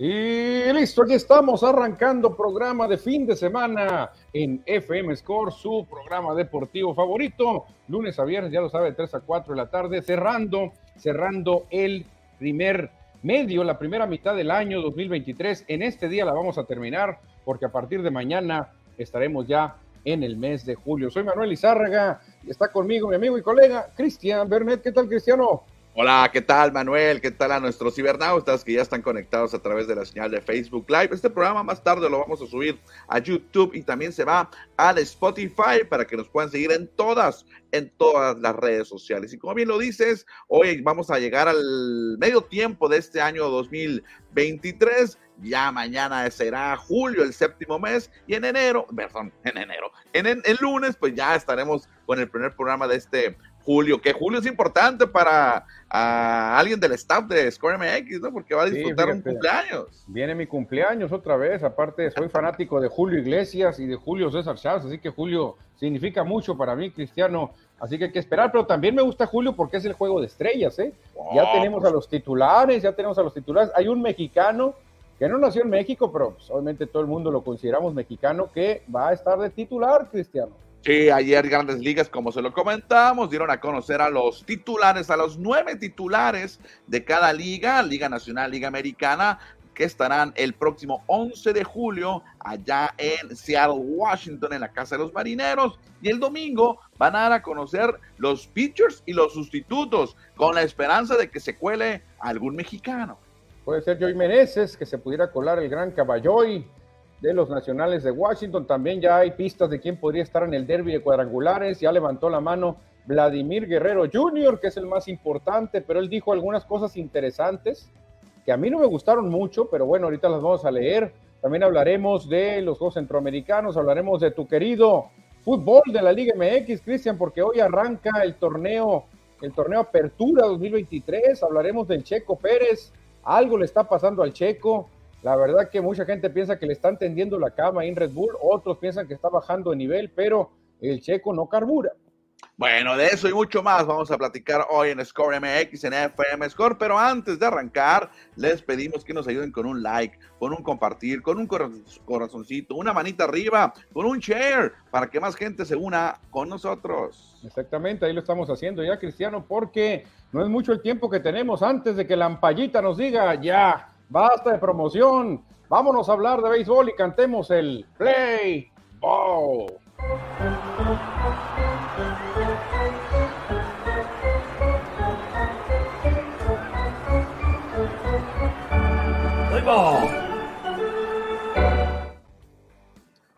Y listo, aquí estamos arrancando programa de fin de semana en FM Score, su programa deportivo favorito. Lunes a viernes, ya lo sabe, de 3 a 4 de la tarde, cerrando, cerrando el primer medio, la primera mitad del año 2023. En este día la vamos a terminar porque a partir de mañana estaremos ya en el mes de julio. Soy Manuel Izárraga y está conmigo mi amigo y colega Cristian Bernet. ¿Qué tal, Cristiano? Hola, ¿qué tal Manuel? ¿Qué tal a nuestros cibernautas que ya están conectados a través de la señal de Facebook Live? Este programa más tarde lo vamos a subir a YouTube y también se va al Spotify para que nos puedan seguir en todas, en todas las redes sociales. Y como bien lo dices, hoy vamos a llegar al medio tiempo de este año 2023. Ya mañana será julio, el séptimo mes, y en enero, perdón, en enero, en el lunes, pues ya estaremos con el primer programa de este Julio, que Julio es importante para alguien del staff de Score MX, ¿no? Porque va a disfrutar un cumpleaños. Viene mi cumpleaños otra vez, aparte soy fanático de Julio Iglesias y de Julio César Chávez, así que Julio significa mucho para mí, Cristiano, así que hay que esperar, pero también me gusta Julio porque es el juego de estrellas, ¿eh? ya tenemos pues a los titulares, ya tenemos a los titulares, hay un mexicano que no nació en México, pero pues, obviamente todo el mundo lo consideramos mexicano, que va a estar de titular, Cristiano. Sí, ayer Grandes Ligas, como se lo comentamos, dieron a conocer a los titulares, a los nueve titulares de cada liga, Liga Nacional, Liga Americana, que estarán el próximo 11 de julio allá en Seattle, Washington, en la Casa de los Marineros. Y el domingo van a dar a conocer los pitchers y los sustitutos, con la esperanza de que se cuele algún mexicano. Puede ser Joey Meneses, que se pudiera colar el gran Caballoy de los Nacionales de Washington. También ya hay pistas de quién podría estar en el derby de cuadrangulares. Ya levantó la mano Vladimir Guerrero Jr., que es el más importante, pero él dijo algunas cosas interesantes que a mí no me gustaron mucho, pero bueno, ahorita las vamos a leer. También hablaremos de los Juegos Centroamericanos, hablaremos de tu querido fútbol de la Liga MX, Cristian, porque hoy arranca el torneo, el torneo Apertura 2023. Hablaremos del Checo Pérez. Algo le está pasando al Checo la verdad que mucha gente piensa que le están tendiendo la cama en Red Bull, otros piensan que está bajando de nivel, pero el checo no carbura. Bueno, de eso y mucho más vamos a platicar hoy en Score MX, en FM Score, pero antes de arrancar, les pedimos que nos ayuden con un like, con un compartir, con un corazoncito, una manita arriba, con un share, para que más gente se una con nosotros. Exactamente, ahí lo estamos haciendo ya, Cristiano, porque no es mucho el tiempo que tenemos antes de que la ampallita nos diga ya Basta de promoción. Vámonos a hablar de béisbol y cantemos el Play Ball. Play Ball.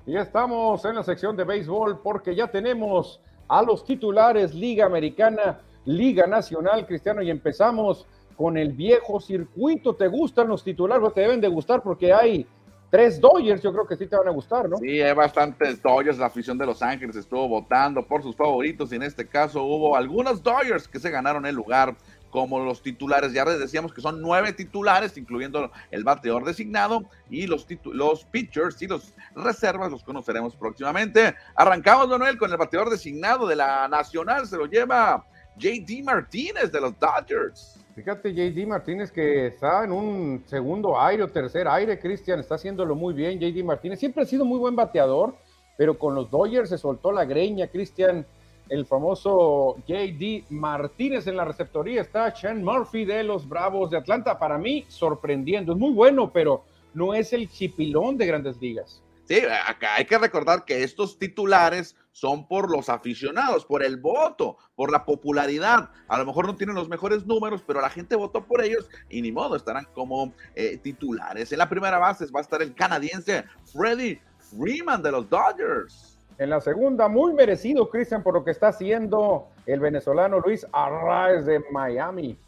Y ya estamos en la sección de béisbol porque ya tenemos a los titulares Liga Americana, Liga Nacional, Cristiano, y empezamos con el viejo circuito. ¿Te gustan los titulares? Te deben de gustar porque hay tres Dodgers, yo creo que sí te van a gustar, ¿no? Sí, hay bastantes Dodgers. La afición de Los Ángeles estuvo votando por sus favoritos y en este caso hubo algunos Dodgers que se ganaron el lugar como los titulares. Ya les decíamos que son nueve titulares, incluyendo el bateador designado y los, los pitchers y los reservas los conoceremos próximamente. Arrancamos, Manuel, con el bateador designado de la Nacional. Se lo lleva JD Martínez de los Dodgers. Fíjate, JD Martínez que está en un segundo aire o tercer aire, Cristian, está haciéndolo muy bien. JD Martínez siempre ha sido muy buen bateador, pero con los Dodgers se soltó la greña, Cristian. El famoso JD Martínez en la receptoría está Sean Murphy de los Bravos de Atlanta. Para mí, sorprendiendo. Es muy bueno, pero no es el chipilón de grandes ligas. Sí, acá hay que recordar que estos titulares son por los aficionados, por el voto, por la popularidad. A lo mejor no tienen los mejores números, pero la gente votó por ellos y ni modo, estarán como eh, titulares. En la primera base va a estar el canadiense Freddie Freeman de los Dodgers. En la segunda, muy merecido, Cristian, por lo que está haciendo el venezolano Luis Arraez de Miami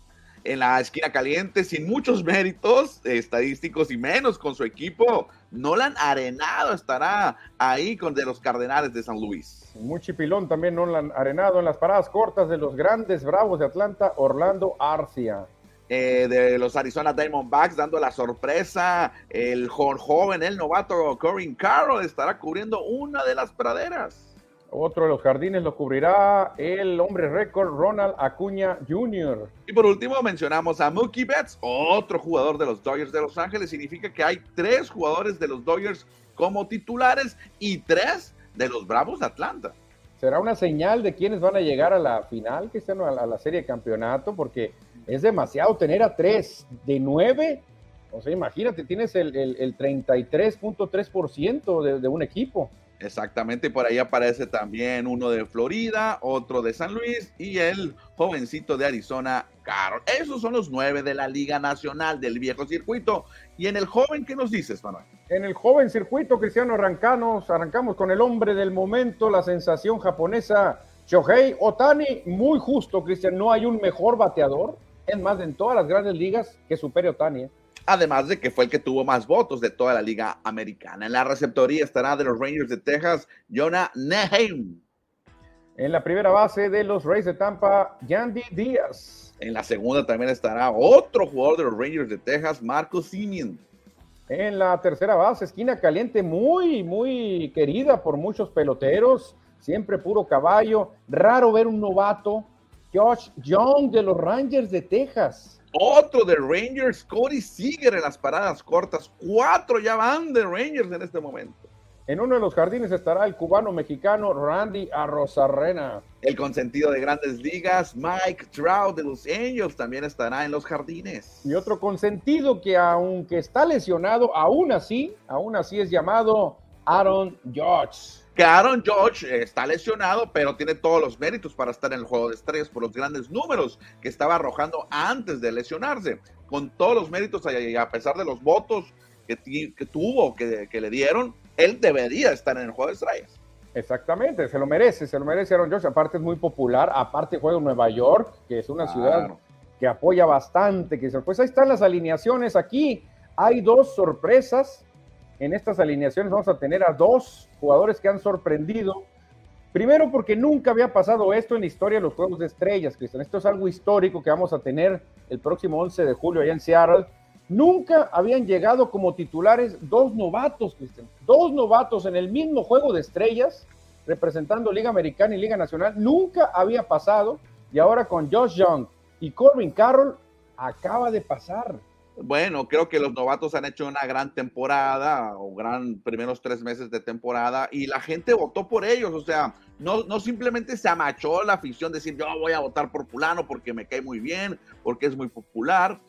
en la esquina caliente sin muchos méritos estadísticos y menos con su equipo. Nolan Arenado estará ahí con de los Cardenales de San Luis. Muy chipilón también Nolan Arenado en las paradas cortas de los grandes Bravos de Atlanta, Orlando Arcia. Eh, de los Arizona Diamondbacks dando la sorpresa, el joven, el novato Corin Carroll estará cubriendo una de las praderas. Otro de los jardines lo cubrirá el hombre récord Ronald Acuña Jr. Y por último mencionamos a Mookie Betts, otro jugador de los Dodgers de Los Ángeles. Significa que hay tres jugadores de los Dodgers como titulares y tres de los Bravos de Atlanta. Será una señal de quiénes van a llegar a la final, que estén a la serie de campeonato, porque es demasiado tener a tres de nueve. O sea, imagínate, tienes el, el, 33.3% de, de un equipo. Exactamente, por ahí aparece también uno de Florida, otro de San Luis y el jovencito de Arizona, Carol. Esos son los nueve de la Liga Nacional del viejo circuito. Y en el joven, ¿qué nos dices, Manuel? En el joven circuito, Cristiano, arrancamos, arrancamos con el hombre del momento, la sensación japonesa, Shohei Otani. Muy justo, Cristian, no hay un mejor bateador, es más, en todas las grandes ligas que supere Otani. ¿eh? Además de que fue el que tuvo más votos de toda la liga americana. En la receptoría estará de los Rangers de Texas, Jonah Neheim. En la primera base de los Rays de Tampa, Yandy Díaz. En la segunda también estará otro jugador de los Rangers de Texas, Marcos Simeon. En la tercera base, esquina caliente, muy, muy querida por muchos peloteros, siempre puro caballo. Raro ver un novato, Josh Young de los Rangers de Texas. Otro de Rangers, Cody Seager en las paradas cortas. Cuatro ya van de Rangers en este momento. En uno de los jardines estará el cubano mexicano Randy Arrozarrena. El consentido de grandes ligas, Mike Trout de los Angels, también estará en los jardines. Y otro consentido que aunque está lesionado, aún así, aún así es llamado Aaron Judge que Aaron George está lesionado, pero tiene todos los méritos para estar en el juego de estrellas por los grandes números que estaba arrojando antes de lesionarse. Con todos los méritos y a pesar de los votos que, que tuvo, que, que, le dieron, él debería estar en el juego de estrellas. Exactamente, se lo merece, se lo merece Aaron George. Aparte es muy popular, aparte juega en Nueva York, que es una ciudad que apoya bastante. Que, pues ahí están las alineaciones aquí. Hay dos sorpresas en estas alineaciones vamos a tener a dos jugadores que han sorprendido. Primero porque nunca había pasado esto en la historia de los Juegos de Estrellas, Cristian. Esto es algo histórico que vamos a tener el próximo 11 de julio allá en Seattle. Nunca habían llegado como titulares dos novatos, Cristian. Dos novatos en el mismo Juego de Estrellas, representando Liga Americana y Liga Nacional. Nunca había pasado. Y ahora con Josh Young y Corbin Carroll, acaba de pasar. Bueno, creo que los novatos han hecho una gran temporada o gran primeros tres meses de temporada y la gente votó por ellos. O sea, no, no simplemente se amachó la afición decir yo voy a votar por fulano porque me cae muy bien, porque es muy popular.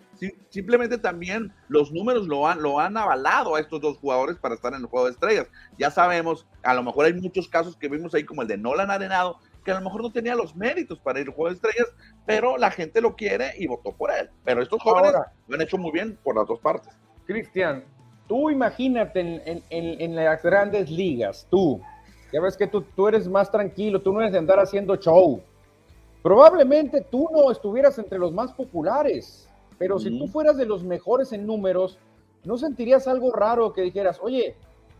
simplemente también los números lo han, lo han avalado a estos dos jugadores para estar en el juego de estrellas. Ya sabemos, a lo mejor hay muchos casos que vimos ahí como el de Nolan Arenado, que a lo mejor no tenía los méritos para ir al juego de estrellas, pero la gente lo quiere y votó por él. Pero estos jóvenes lo han hecho muy bien por las dos partes. Cristian, tú imagínate en, las grandes ligas, tú, ya ves que tú, tú eres más tranquilo, tú no eres de andar haciendo show. Probablemente tú no estuvieras entre los más populares, pero si tú fueras de los mejores en números, ¿no sentirías algo raro que dijeras, oye,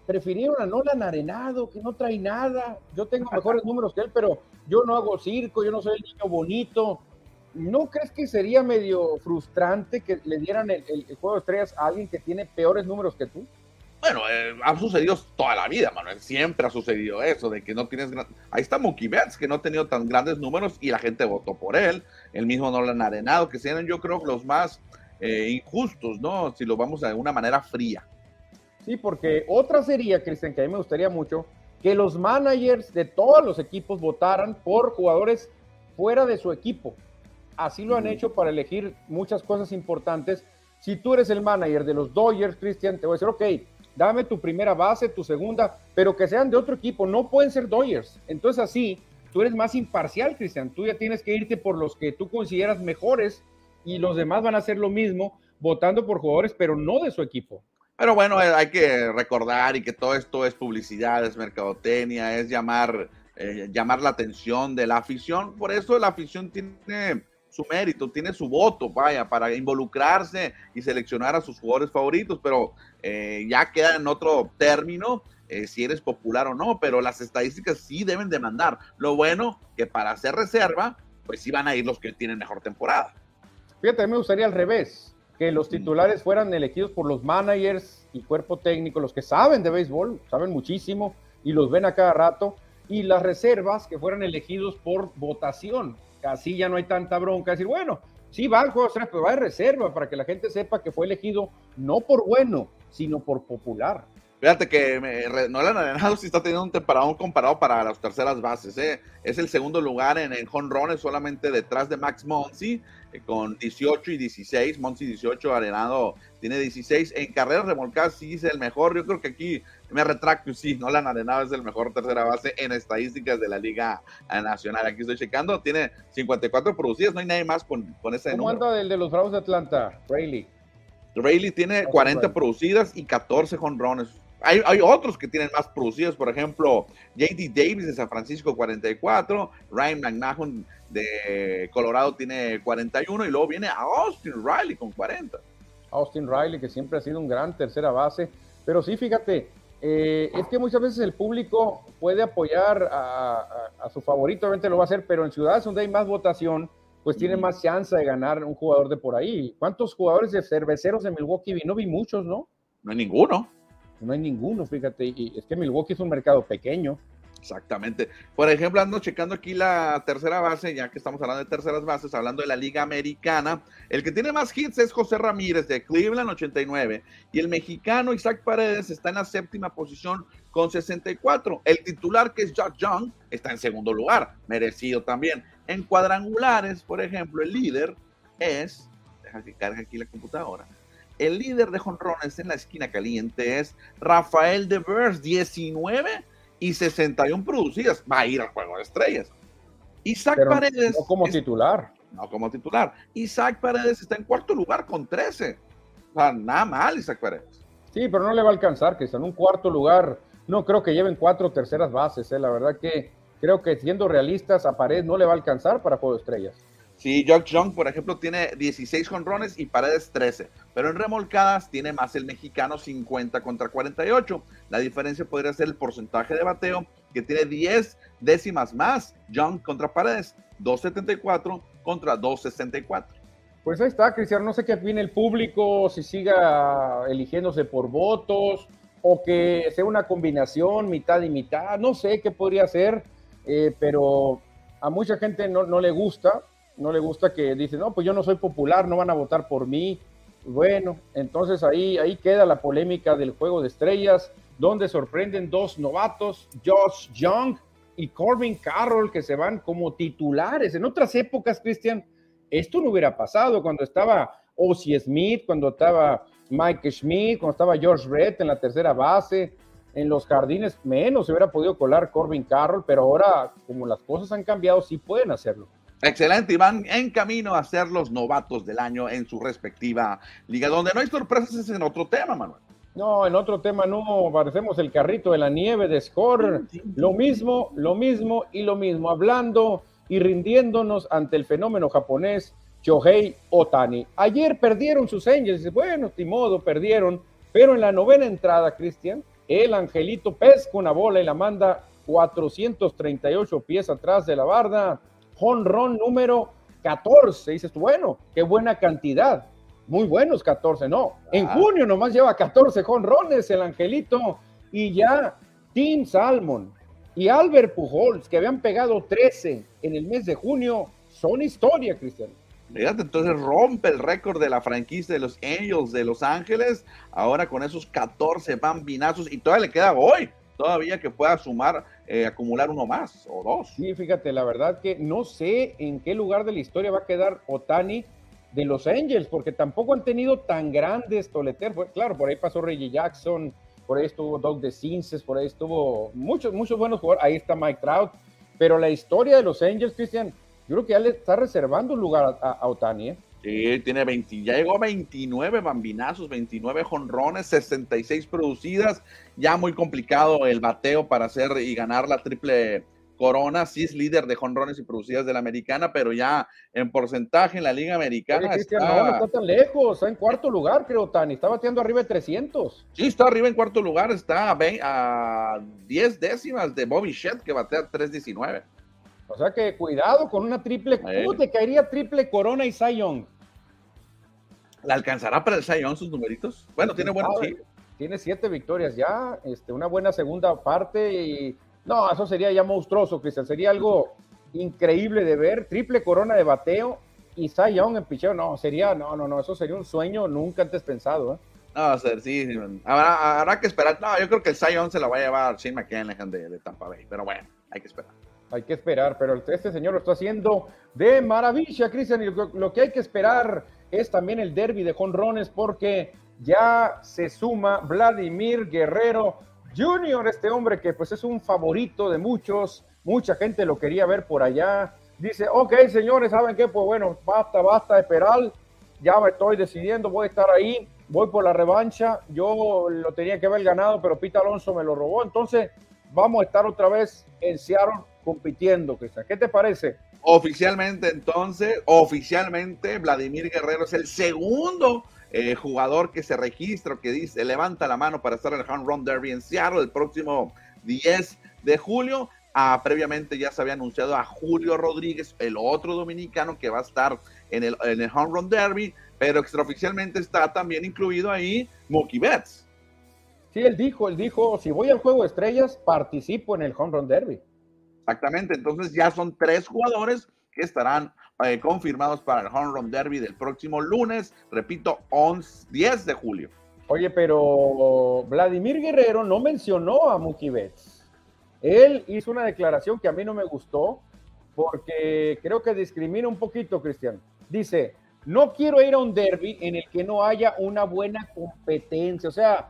prefirieron a Nolan Arenado, que no trae nada. Yo tengo mejores números que él, pero yo no hago circo, yo no soy el niño bonito. ¿No crees que sería medio frustrante que le dieran el, juego de estrellas a alguien que tiene peores números que tú? Bueno, eh, ha sucedido toda la vida, Manuel. Siempre ha sucedido eso, de que no tienes. Ahí está Mookie Betts, que no ha tenido tan grandes números y la gente votó por él. El mismo Nolan Arenado, que sean, yo creo, los más eh, injustos, ¿no? Si lo vamos de una manera fría. Sí, porque otra sería, Cristian, que a mí me gustaría mucho, que los managers de todos los equipos votaran por jugadores fuera de su equipo. Así lo han hecho para elegir muchas cosas importantes. Si tú eres el manager de los Dodgers, Cristian, te voy a decir, ok, dame tu primera base, tu segunda, pero que sean de otro equipo, no pueden ser Dodgers. Entonces así, tú eres más imparcial, Cristian. Tú ya tienes que irte por los que tú consideras mejores y los demás van a hacer lo mismo, votando por jugadores, pero no de su equipo. Pero bueno, eh, hay que recordar y que todo esto es publicidad, es mercadotecnia, es llamar, eh, llamar la atención de la afición. Por eso la afición tiene su mérito, tiene su voto, vaya, para involucrarse y seleccionar a sus jugadores favoritos, pero eh, ya queda en otro término si eres popular o no, pero las estadísticas sí deben demandar. Lo bueno que para hacer reserva, pues sí van a ir los que tienen mejor temporada. Fíjate, me gustaría al revés que los titulares fueran elegidos por los managers y cuerpo técnico, los que saben de béisbol, saben muchísimo y los ven a cada rato, y las reservas que fueran elegidos por votación. Así ya no hay tanta bronca. Decir, bueno, sí va al juego pero va de reserva para que la gente sepa que fue elegido no por bueno, sino por popular. Fíjate que Nolan Arenado sí está teniendo un temporada comparado para las terceras bases. ¿eh? Es el segundo lugar en, en jonrones, solamente detrás de Max Monsi, eh, con 18 y 16. Monsi 18, Arenado tiene 16. En carreras remolcadas sí es el mejor. Yo creo que aquí me retracto, sí, Nolan Arenado es el mejor tercera base en estadísticas de la Liga Nacional. Aquí estoy checando, tiene 54 producidas, no hay nadie más con, con ese ¿Cómo anda el de los Bravos de Atlanta, Rayleigh? Rayleigh tiene 40 producidas y 14 jonrones hay, otros que tienen más producidos, por ejemplo, JD Davis de San Francisco 44, Ryan McMahon de Colorado tiene 41 y luego viene Austin Riley con 40. Austin Riley que siempre ha sido un gran tercera base, pero sí, fíjate, eh, es que muchas veces el público puede apoyar a, su favorito, obviamente lo va a hacer, pero en ciudades donde hay más votación, pues tiene más chance de ganar un jugador de por ahí. ¿Cuántos jugadores de cerveceros de Milwaukee vi? No vi muchos, ¿no? No hay ninguno no hay ninguno, fíjate, y es que Milwaukee es un mercado pequeño. Exactamente. Por ejemplo, ando checando aquí la tercera base, ya que estamos hablando de terceras bases, hablando de la Liga Americana. El que tiene más hits es José Ramírez de Cleveland, 89. Y el mexicano Isaac Paredes está en la séptima posición con 64. El titular, que es Jack Young, está en segundo lugar, merecido también. En cuadrangulares, por ejemplo, el líder es. Deja que cargue aquí la computadora. El líder de jonrones en la esquina caliente es Rafael Devers, 19 y 61 producidas. Va a ir al juego de estrellas. Isaac Paredes. No como titular. No como titular. Isaac Paredes está en cuarto lugar con 13. O sea, nada mal, Isaac Paredes. Sí, pero no le va a alcanzar, que está en un cuarto lugar. No creo que lleven cuatro terceras bases. ¿eh? La verdad que creo que siendo realistas, a Paredes no le va a alcanzar para juego de estrellas. Sí, Jock Young, por ejemplo, tiene 16 jonrones y Paredes 13, pero en remolcadas tiene más el mexicano 50 contra 48. La diferencia podría ser el porcentaje de bateo, que tiene 10 décimas más. Young contra Paredes, 274 contra 264. Pues ahí está, Cristian. No sé qué opine el público, si siga eligiéndose por votos o que sea una combinación mitad y mitad. No sé qué podría ser, eh, pero a mucha gente no, no le gusta no le gusta que dice, no, pues yo no soy popular, no van a votar por mí. Bueno, entonces ahí, ahí queda la polémica del juego de estrellas, donde sorprenden dos novatos, Josh Young y Corbin Carroll, que se van como titulares. En otras épocas, Cristian, esto no hubiera pasado cuando estaba Ozzy Smith, cuando estaba Mike Schmidt, cuando estaba George Red en la tercera base, en los jardines menos se hubiera podido colar Corbin Carroll, pero ahora, como las cosas han cambiado, sí pueden hacerlo. Excelente, y van en camino a ser los novatos del año en su respectiva liga. Donde no hay sorpresas es en otro tema, Manuel. No, en otro tema no, parecemos el carrito de la nieve de Score. Lo mismo, lo mismo y lo mismo, hablando y rindiéndonos ante el fenómeno japonés Shohei Otani. Ayer perdieron sus Angels, bueno, de modo, perdieron, pero en la novena entrada, Cristian, el Angelito pesca una bola y la manda 438 pies atrás de la barda jonrón número 14. Dices tú, bueno, qué buena cantidad. Muy buenos 14, no. En ah. junio nomás lleva 14 jonrones el Angelito y ya Tim Salmon y Albert Pujols, que habían pegado 13 en el mes de junio, son historia, Cristian. Fíjate, entonces rompe el récord de la franquicia de los Angels de Los Ángeles, ahora con esos 14 bambinazos y todavía le queda hoy todavía que pueda sumar, eh, acumular uno más o dos. Sí, fíjate, la verdad que no sé en qué lugar de la historia va a quedar Otani de los Angels, porque tampoco han tenido tan grandes toleteros. Claro, por ahí pasó Reggie Jackson, por ahí estuvo Doug de Cinces, por ahí estuvo muchos, muchos buenos jugadores. Ahí está Mike Trout, pero la historia de los Angels, Cristian, yo creo que ya le está reservando un lugar a Otani, ¿eh? Sí, tiene 20, ya llegó a 29 bambinazos, 29 jonrones, 66 producidas. Ya muy complicado el bateo para hacer y ganar la triple corona. Sí es líder de jonrones y producidas de la americana, pero ya en porcentaje en la liga americana. está... No, está tan lejos, está en cuarto lugar, creo, Tani. Está bateando arriba de 300. Sí, está arriba en cuarto lugar, está a, a 10 décimas de Bobby Shedd, que batea 319. O sea que cuidado con una triple. ¿Cómo te caería triple corona y Zion? ¿La alcanzará para el Sion sus numeritos? Bueno, tiene buenos, sí. Tiene siete victorias ya, este, una buena segunda parte y No, eso sería ya monstruoso, Cristian. Sería algo increíble de ver. Triple corona de bateo y Cy Young en picheo. No, sería, no, no, no, eso sería un sueño nunca antes pensado. ¿eh? No, ser, sí, habrá, habrá, que esperar. No, yo creo que el Cy Young se la va a llevar Shane McCann de, de Tampa Bay, pero bueno, hay que esperar. Hay que esperar, pero este señor lo está haciendo de maravilla, Cristian. Y lo, que hay que esperar es también el derby de jonrones, porque ya se suma Vladimir Guerrero Jr., este hombre que pues es un favorito de muchos, mucha gente lo quería ver por allá. Dice, ok, señores, ¿saben qué? Pues bueno, basta, basta esperar. Ya me estoy decidiendo, voy a estar ahí, voy por la revancha. Yo lo tenía que haber ganado, pero Pita Alonso me lo robó. Entonces, vamos a estar otra vez en Seattle compitiendo, Cristian. ¿Qué te parece? Oficialmente, entonces, oficialmente, Vladimir Guerrero es el segundo eh, jugador que se registra, que dice, levanta la mano para estar en el Home Run Derby en Seattle el próximo 10 de julio. Ah, previamente ya se había anunciado a Julio Rodríguez, el otro dominicano que va a estar en el, en el Home Run Derby, pero extraoficialmente está también incluido ahí Mookie Betts. Sí, él dijo, él dijo, si voy al Juego de Estrellas, participo en el Home Run Derby. Exactamente, entonces ya son tres jugadores que estarán eh, confirmados para el Home Run Derby del próximo lunes, repito, 11, 10 de julio. Oye, pero Vladimir Guerrero no mencionó a Mookie Betts. Él hizo una declaración que a mí no me gustó porque creo que discrimina un poquito, Cristian. Dice, no quiero ir a un derby en el que no haya una buena competencia. O sea,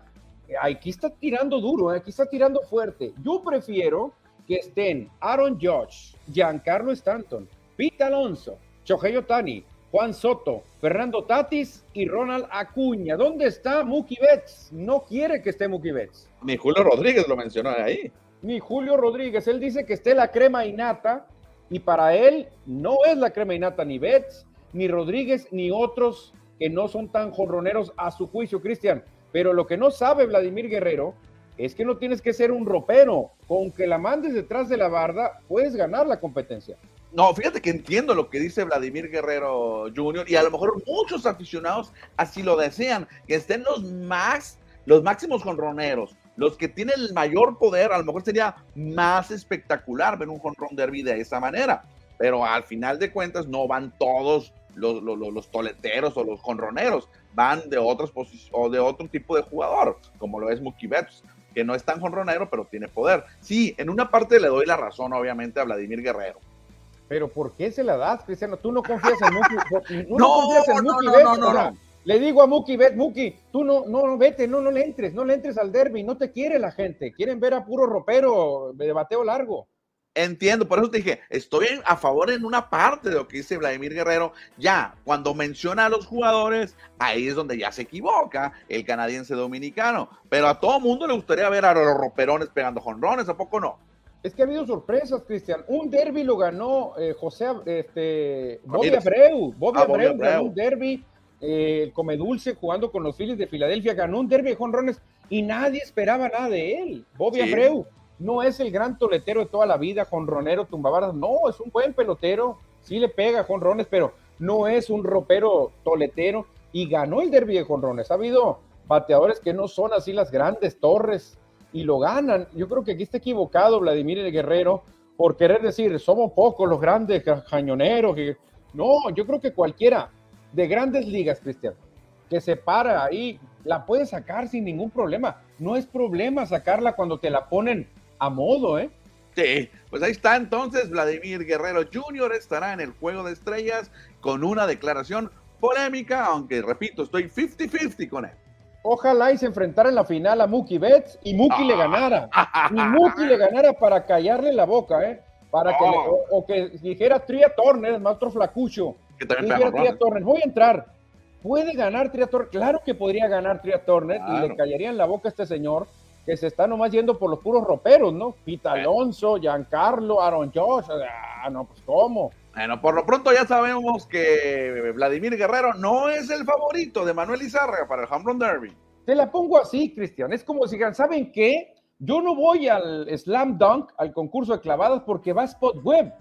aquí está tirando duro, ¿eh? aquí está tirando fuerte. Yo prefiero que estén Aaron Judge, Giancarlo Stanton, Pete Alonso, Shohei Otani, Juan Soto, Fernando Tatis y Ronald Acuña. ¿Dónde está Mookie Betts? No quiere que esté Mookie Betts. Ni Julio Rodríguez lo mencionó ahí. Ni Julio Rodríguez. Él dice que esté la crema innata y para él no es la crema innata ni Betts, ni Rodríguez, ni otros que no son tan jorroneros a su juicio, Cristian. Pero lo que no sabe Vladimir Guerrero es que no tienes que ser un ropero. Con que la mandes detrás de la barda, puedes ganar la competencia. No, fíjate que entiendo lo que dice Vladimir Guerrero Jr. y a lo mejor muchos aficionados así lo desean, que estén los más, los máximos jonroneros, los que tienen el mayor poder, a lo mejor sería más espectacular ver un jonrón derby de esa manera, pero al final de cuentas no van todos los, toleteros o los jonroneros, van de posiciones o de otro tipo de jugador, como lo es Mookie Betts, que no es tan jonronero, pero tiene poder. Sí, en una parte le doy la razón, obviamente, a Vladimir Guerrero. Pero ¿por qué se la das, Cristiano? Tú no confías en Mookie. no, no, confías en Mookie no, no, no, Le digo a Bet, Mookie, tú no, no, vete, no, no le entres, no le entres al derby, no te quiere la gente. Quieren ver a puro ropero de bateo largo. Entiendo, por eso te dije, estoy a favor en una parte de lo que dice Vladimir Guerrero. Ya, cuando menciona a los jugadores, ahí es donde ya se equivoca el canadiense dominicano. Pero a todo mundo le gustaría ver a los roperones pegando jonrones, ¿a poco no? Es que ha habido sorpresas, Cristian. Un derby lo ganó eh, José este, Bobby Abreu. Bobby, ah, Abreu, ganó un derby. Eh, come dulce jugando con los Phillies de Filadelfia, ganó un derby de jonrones y nadie esperaba nada de él. Bobby Abreu no es el gran toletero de toda la vida, jonronero, tumbabardas, no, es un buen pelotero, sí le pega jonrones, pero no es un ropero toletero y ganó el derby de jonrones. Ha habido bateadores que no son así las grandes torres y lo ganan. Yo creo que aquí está equivocado Vladimir el Guerrero por querer decir, somos pocos los grandes cañoneros. No, yo creo que cualquiera de grandes ligas, Cristian, que se para ahí, la puede sacar sin ningún problema. No es problema sacarla cuando te la ponen a modo, ¿eh? Sí, pues ahí está entonces Vladimir Guerrero Jr. estará en el Juego de Estrellas con una declaración polémica, aunque repito, estoy 50-50 con él. Ojalá y se enfrentara en la final a Mookie Betts y Mookie le ganara. Y Mookie le ganara para callarle la boca, ¿eh? Para que o, que dijera Tria Turner, más otro flacucho. Que también dijera Tria Turner, voy a entrar. ¿Puede ganar Tria Turner? Claro que podría ganar Tria Turner y le callaría en la boca a este señor que se está nomás yendo por los puros roperos, ¿no? Pita Alonso, Giancarlo, Aaron Josh, ah, no, pues cómo. Bueno, por lo pronto ya sabemos que Vladimir Guerrero no es el favorito de Manuel Izárraga para el Home Run Derby. Te la pongo así, Cristian. Es como si, ¿saben qué? Yo no voy al Slam Dunk, al concurso de clavadas, porque va Spot Web.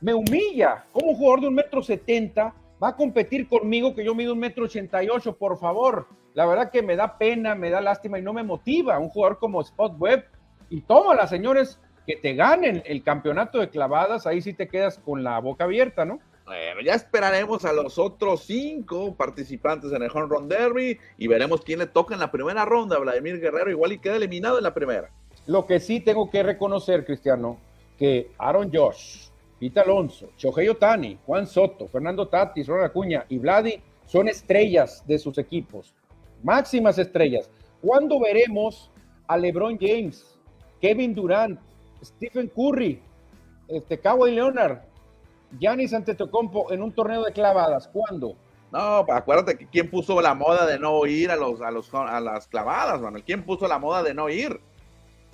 Me humilla. Como un jugador de un metro setenta va a competir conmigo que yo mido un metro ochenta y ocho, por favor. La verdad que me da pena, me da lástima y no me motiva un jugador como Spot Web. Y tómala, señores, que te ganen el campeonato de clavadas, ahí sí te quedas con la boca abierta, ¿no? Bueno, ya esperaremos a los otros cinco participantes en el Home Run Derby y veremos quién le toca en la primera ronda. Vladimir Guerrero igual y queda eliminado en la primera. Lo que sí tengo que reconocer, Cristiano, que Aaron Josh, Pete Alonso, Shohei Otani, Juan Soto, Fernando Tatis, Ronald Acuña y Vladi son estrellas de sus equipos, máximas estrellas. ¿Cuándo veremos a LeBron James, Kevin Durant, Stephen Curry, este Kawhi Leonard, Giannis Antetokounmpo en un torneo de clavadas? ¿Cuándo? No, acuérdate que quién puso la moda de no ir a los a los a las clavadas, Manuel. ¿Quién puso la moda de no ir?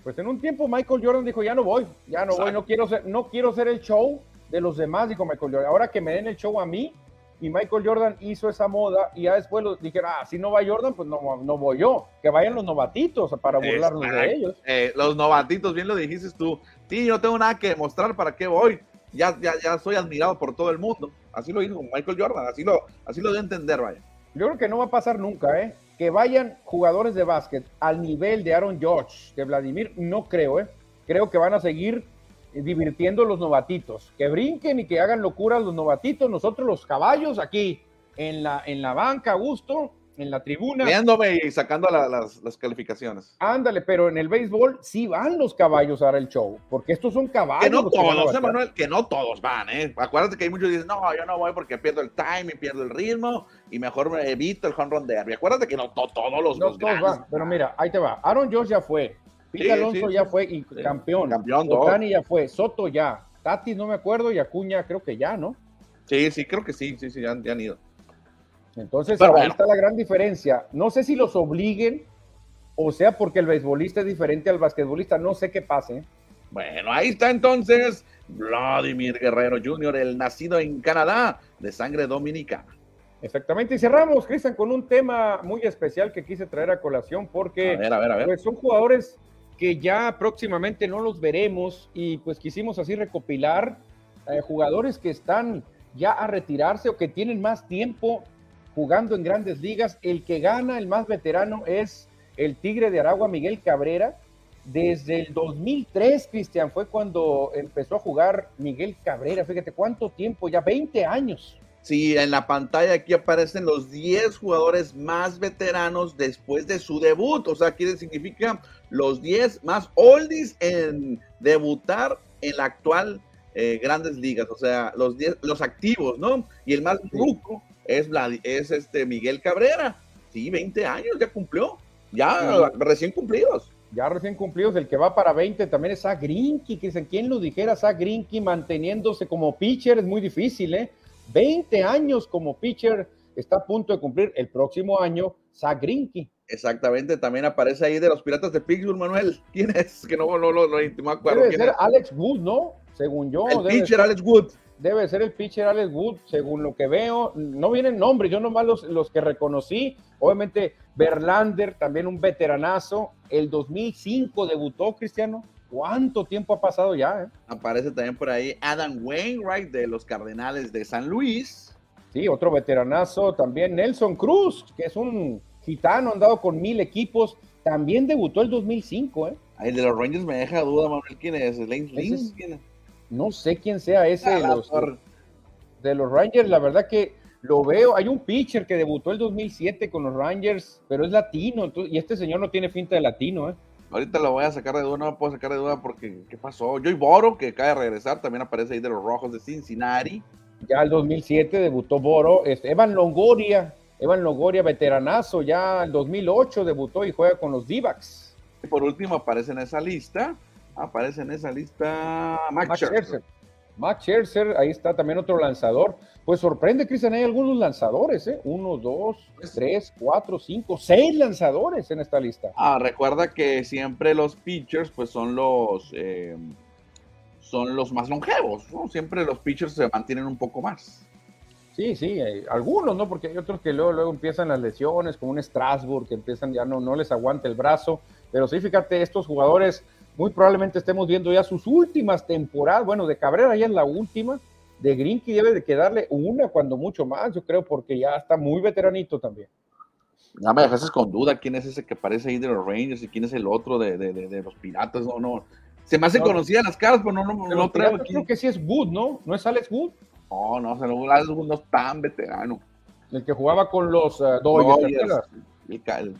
Pues en un tiempo Michael Jordan dijo, ya no voy, ya no voy, no quiero ser, no quiero ser el show de los demás, dijo Michael Jordan. Ahora que me den el show a mí, y Michael Jordan hizo esa moda y ya después lo dijeron, ah, si no va Jordan, pues no, no voy yo, que vayan los novatitos para burlarnos de ellos. Eh, los novatitos, bien lo dijiste tú, sí, no tengo nada que demostrar, ¿para qué voy? Ya, ya, ya soy admirado por todo el mundo. Así lo dijo Michael Jordan, así lo, así lo de entender, vaya. Yo creo que no va a pasar nunca, ¿eh? Que vayan jugadores de básquet al nivel de Aaron George, de Vladimir, no creo, ¿eh? Creo que van a seguir divirtiendo los novatitos, que brinquen y que hagan locuras los novatitos, nosotros los caballos aquí en la, en la banca, a gusto, en la tribuna. Viéndome y sacando las, las, calificaciones. Ándale, pero en el béisbol sí van los caballos a dar el show, porque estos son caballos. Que no todos, que, Manuel, que no todos van, ¿eh? Acuérdate que hay muchos que dicen, no, yo no voy porque pierdo el time y pierdo el ritmo y mejor me evito el home run derby. Acuérdate que no todos los, no, todos van, pero mira, ahí te va. Aaron Josh ya fue, Pete Alonso ya fue y campeón. Campeón, Otani ya fue, Soto ya, Tati no me acuerdo y Acuña creo que ya, ¿no? Sí, sí, creo que sí, sí, sí, ya, han ido. Entonces, ahí está la gran diferencia. No sé si los obliguen o sea porque el beisbolista es diferente al basquetbolista, no sé qué pase. Bueno, ahí está entonces Vladimir Guerrero Jr., el nacido en Canadá, de sangre dominicana. Exactamente, y cerramos, Cristian, con un tema muy especial que quise traer a colación porque Pues, son jugadores que ya próximamente no los veremos y pues quisimos así recopilar eh, jugadores que están ya a retirarse o que tienen más tiempo jugando en grandes ligas. El que gana, el más veterano, es el Tigre de Aragua, Miguel Cabrera. Desde el 2003, Cristian, fue cuando empezó a jugar Miguel Cabrera. Fíjate cuánto tiempo, ya 20 años. Sí, en la pantalla aquí aparecen los 10 jugadores más veteranos después de su debut. O sea, aquí significa los 10 más oldies en debutar en la actual eh, Grandes Ligas. O sea, los 10, los activos, ¿no? Y el más ruco es, es este Miguel Cabrera. Sí, 20 años ya cumplió. Ya recién cumplidos. Ya recién cumplidos. El que va para 20 también es Zach Grinky. ¿Quién lo dijera? Zach Grinky manteniéndose como pitcher es muy difícil, ¿eh? 20 años como pitcher, está a punto de cumplir el próximo año Zach Greinke. Exactamente, también aparece ahí de los Piratas de Pittsburgh, Manuel. ¿Quién es? Que no, no, no, no, acuerdo. Debe ser Alex Wood, ¿no? Según yo. El pitcher Alex Wood. Debe ser el pitcher Alex Wood, según lo que veo. No vienen nombres, yo nomás los, los que reconocí. Obviamente, Berlander, también un veteranazo. El 2005 debutó, Cristiano. ¿Cuánto tiempo ha pasado ya? Eh? Aparece también por ahí Adam Wainwright de los Cardenales de San Luis. Sí, otro veteranazo también. Nelson Cruz, que es un gitano, andado con mil equipos. También debutó el 2005, ¿eh? el de los Rangers me deja duda, Manuel, ¿quién es? Lane Lynn? No sé quién sea ese de, los, de los Rangers. La verdad que lo veo. Hay un pitcher que debutó el 2007 con los Rangers, pero es latino. y este señor no tiene finta de latino, ¿eh? Ahorita lo voy a sacar de duda, no puedo sacar de duda porque ¿qué pasó? Joey Boro, que acaba de regresar, también aparece ahí de los Rojos de Cincinnati. Ya el 2007 debutó Boro. Este, Evan Longoria, Evan Longoria, veteranazo, ya el 2008 debutó y juega con los d Y por último aparece en esa lista, aparece en esa lista Max, Scherzer. Max Scherzer, ahí está también otro lanzador. Pues sorprende, Cristian, hay algunos lanzadores, ¿eh? Uno, dos, tres, cuatro, cinco, seis lanzadores en esta lista. Ah, recuerda que siempre los pitchers, pues son los, eh, son los más longevos, ¿no? Siempre los pitchers se mantienen un poco más. Sí, sí, algunos, ¿no? Porque hay otros que luego, luego empiezan las lesiones, como un Strasbourg, que empiezan ya no, no les aguanta el brazo. Pero sí, fíjate, estos jugadores muy probablemente estemos viendo ya sus últimas temporadas. Bueno, de Cabrera ya es la última de Grinky debe de quedarle una, cuando mucho más, yo creo, porque ya está muy veteranito también. Ya me dejaste con duda quién es ese que aparece ahí de los Rangers y quién es el otro de, de, los Piratas. No, no, Se me hace conocida las caras, pero no, no, no traigo aquí. Creo que sí es Wood, ¿no? ¿No es Alex Wood? No, no, Alex Wood no es tan veterano. El que jugaba con los uh, Dodgers.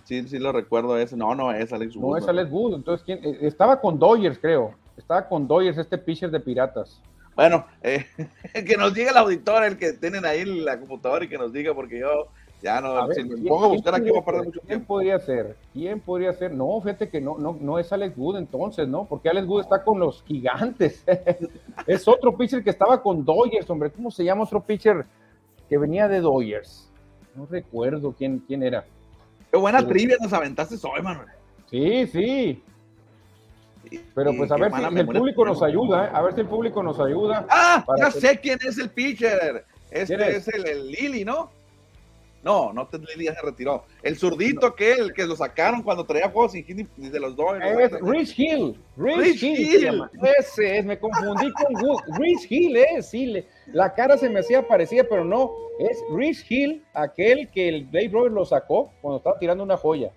Sí, sí lo recuerdo ese. No, no es Alex Wood. No es Alex Wood. Entonces, ¿quién? Eh, estaba con Dodgers, creo. Estaba con Dodgers, este pitcher de Piratas. Bueno, eh, que nos diga el auditor, el que tienen ahí la computadora y que nos diga, porque yo ya no, si me pongo a buscar aquí voy a perder mucho tiempo. ¿Quién podría ser? ¿Quién podría ser? No, fíjate que no, no, no es Alex Wood entonces, ¿no? Porque Alex Wood está con los gigantes. es otro pitcher que estaba con Dodgers, hombre. ¿Cómo se llama otro pitcher que venía de Dodgers? No recuerdo quién, quién era. Qué buena trivia nos aventaste hoy, Manuel. Sí, sí. Pero pues a ver si el público nos ayuda, ¿eh? a ver si el público nos ayuda. Ah, ya sé quién es el pitcher. Este es, el, el Lili, ¿no? No, no Lili ya se retiró. El zurdito aquel que lo sacaron cuando traía juegos sin hit de los dos. Es Rich Hill. Rich, Hill. Ese es, me confundí con Wood. Rich Hill es, sí. la cara se me hacía parecida, pero no. Es Rich Hill, aquel que el Dave Roberts lo sacó cuando estaba tirando una joya.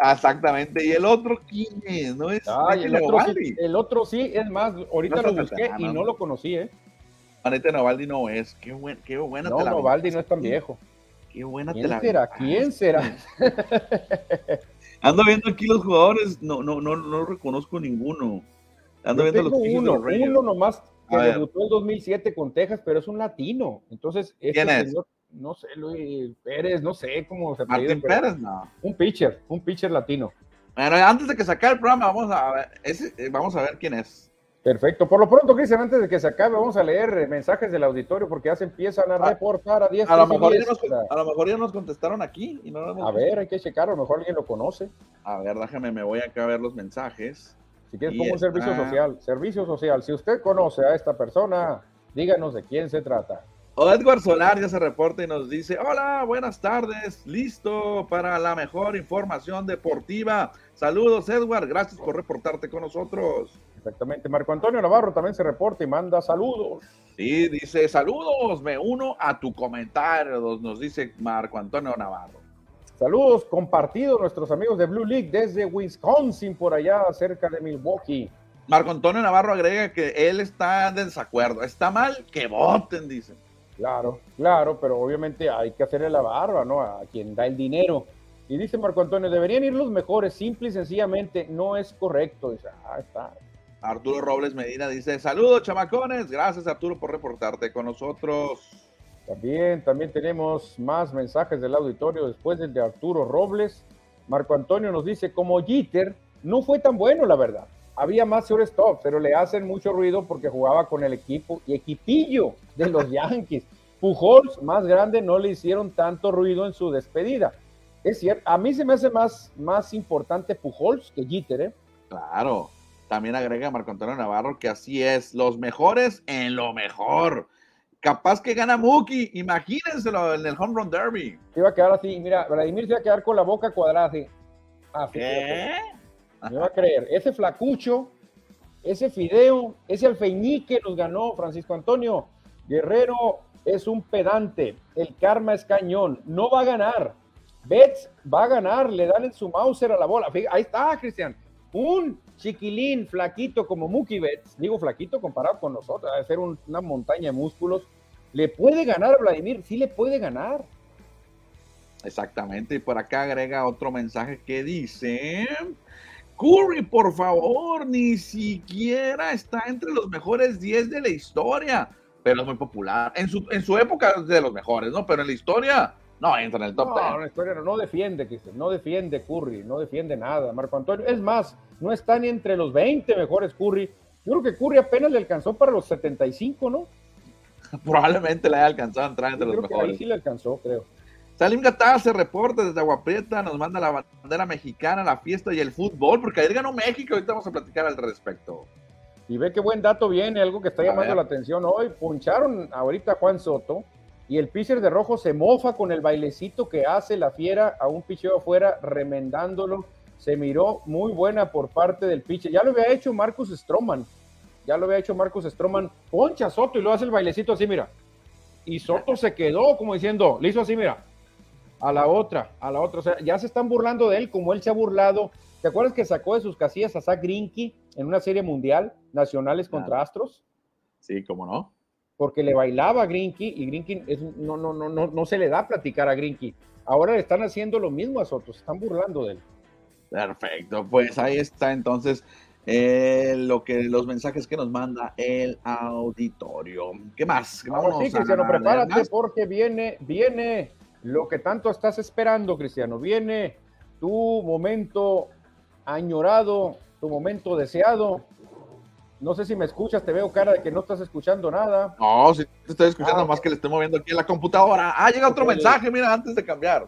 Exactamente. ¿Y el otro quién es? ¿No es el, otro sí, el otro sí, es más, ahorita lo busqué y no lo conocí, ¿eh? Manete Novaldi no es. Qué, buen, qué buena no, Novaldi no es tan viejo. Qué buena ¿Quién será? ¿Quién será? Ando viendo aquí los jugadores, no, no, no, no reconozco ninguno. Ando viendo los uno, uno nomás que debutó en 2007 con Texas, pero es un latino. Entonces, este ¿quién es? no sé, Luis Pérez, no sé cómo se Martín Pérez, no. Un pitcher, un pitcher latino. Bueno, antes de que se acabe el programa, vamos a ver, eh, vamos a ver quién es. Perfecto. Por lo pronto, Cristian, antes de que se acabe, vamos a leer eh, mensajes del auditorio porque ya se empiezan a ah, reportar a 10 a, lo mejor ya nos, a lo mejor ya nos contestaron aquí. Y no a ver, hay que checar, a lo mejor alguien lo conoce. A ver, déjame, me voy acá a ver los mensajes. Si quieres, como un servicio social. Servicio social. Si usted conoce a esta persona, díganos de quién se trata. O Edward Solar ya se reporta y nos dice, hola, buenas tardes, listo para la mejor información deportiva. Saludos Edward, gracias por reportarte con nosotros. Exactamente, Marco Antonio Navarro también se reporta y manda saludos. Sí, dice, saludos, me uno a tu comentario, nos dice Marco Antonio Navarro. Saludos compartidos nuestros amigos de Blue League desde Wisconsin, por allá cerca de Milwaukee. Marco Antonio Navarro agrega que él está en desacuerdo. Está mal que voten, dice. Claro, claro, pero obviamente hay que hacerle la barba, ¿no? A quien da el dinero. Y dice Marco Antonio, deberían ir los mejores, simple y sencillamente, no es correcto. Dice, ah, está. Arturo Robles Medina dice, saludos chamacones, gracias Arturo por reportarte con nosotros. También, también tenemos más mensajes del auditorio después del de Arturo Robles. Marco Antonio nos dice, como Jeter, no fue tan bueno, la verdad. Había más shortstop, pero le hacen mucho ruido porque jugaba con el equipo y equipillo de los Yankees. Pujols, más grande, no le hicieron tanto ruido en su despedida. Es cierto, a mí se me hace más, más importante Pujols que Jeter, ¿eh? Claro, también agrega Marco Antonio Navarro que así es, los mejores en lo mejor. Capaz que gana Mookie, imagínenselo en el Home Run Derby. Se iba a quedar así, mira, Vladimir se iba a quedar con la boca cuadrada así. Ah, ¿Qué? Me va a creer. Ese flacucho, ese fideo, ese alfeñique nos ganó Francisco Antonio. Guerrero es un pedante. El karma es cañón. No va a ganar. Betts va a ganar. Le dan en su Mauser a la bola. Ahí está, Cristian. Un chiquilín flaquito como Mookie Betts. Digo flaquito comparado con nosotros. Debe ser una montaña de músculos. ¿Le puede ganar a Vladimir? Sí le puede ganar. Exactamente. Y por acá agrega otro mensaje que dice... Curry, por favor, ni siquiera está entre los mejores 10 de la historia, pero es muy popular. En su, en su época es de los mejores, ¿no? Pero en la historia no entra en el top 10. No, en la historia no, defiende, no defiende Curry, no defiende nada. Marco Antonio, es más, no está ni entre los 20 mejores Curry. Yo creo que Curry apenas le alcanzó para los 75, ¿no? Probablemente le haya alcanzado a entrar entre los mejores. ahí sí le alcanzó, creo. Salim Gatá se reporta desde Aguaprieta, nos manda la bandera mexicana, la fiesta y el fútbol, porque ayer ganó México, ahorita vamos a platicar al respecto. Y ve qué buen dato viene, algo que está llamando la atención hoy. Puncharon ahorita a Juan Soto y el pitcher de rojo se mofa con el bailecito que hace la fiera a un picheo afuera, remendándolo. Se miró muy buena por parte del pitcher. Ya lo había hecho Marcus Stroman. Ya lo había hecho Marcus Stroman. Poncha Soto y lo hace el bailecito así, mira. Y Soto se quedó como diciendo, le hizo así, mira a la otra, a la otra. O sea, ya se están burlando de él como él se ha burlado. ¿Te acuerdas que sacó de sus casillas a Zach Grinky en una serie mundial, nacionales contra Astros? Sí, cómo no. Porque le bailaba a Grinky y Grinky es, no, no, no, no, no se le da platicar a Grinky. Ahora le están haciendo lo mismo a Soto, se están burlando de él. Perfecto, pues ahí está entonces eh, lo que los mensajes que nos manda el auditorio. ¿Qué más? Vamos sí, Cristiano, prepárate porque viene, viene lo que tanto estás esperando, Cristiano. Viene tu momento añorado, tu momento deseado. No sé si me escuchas, te veo cara de que no estás escuchando nada. No, sí te estoy escuchando, ah, más que le estoy moviendo aquí en la computadora. Ah, llega otro mensaje, mira, antes de cambiar.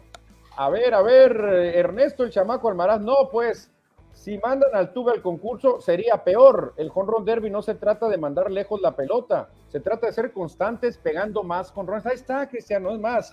A ver, a ver, Ernesto, el chamaco Almaraz, no, pues, si mandan al Tuve al concurso sería peor. El Honron Derby no se trata de mandar lejos la pelota, se trata de ser constantes pegando más con Ahí está, Cristiano, es más.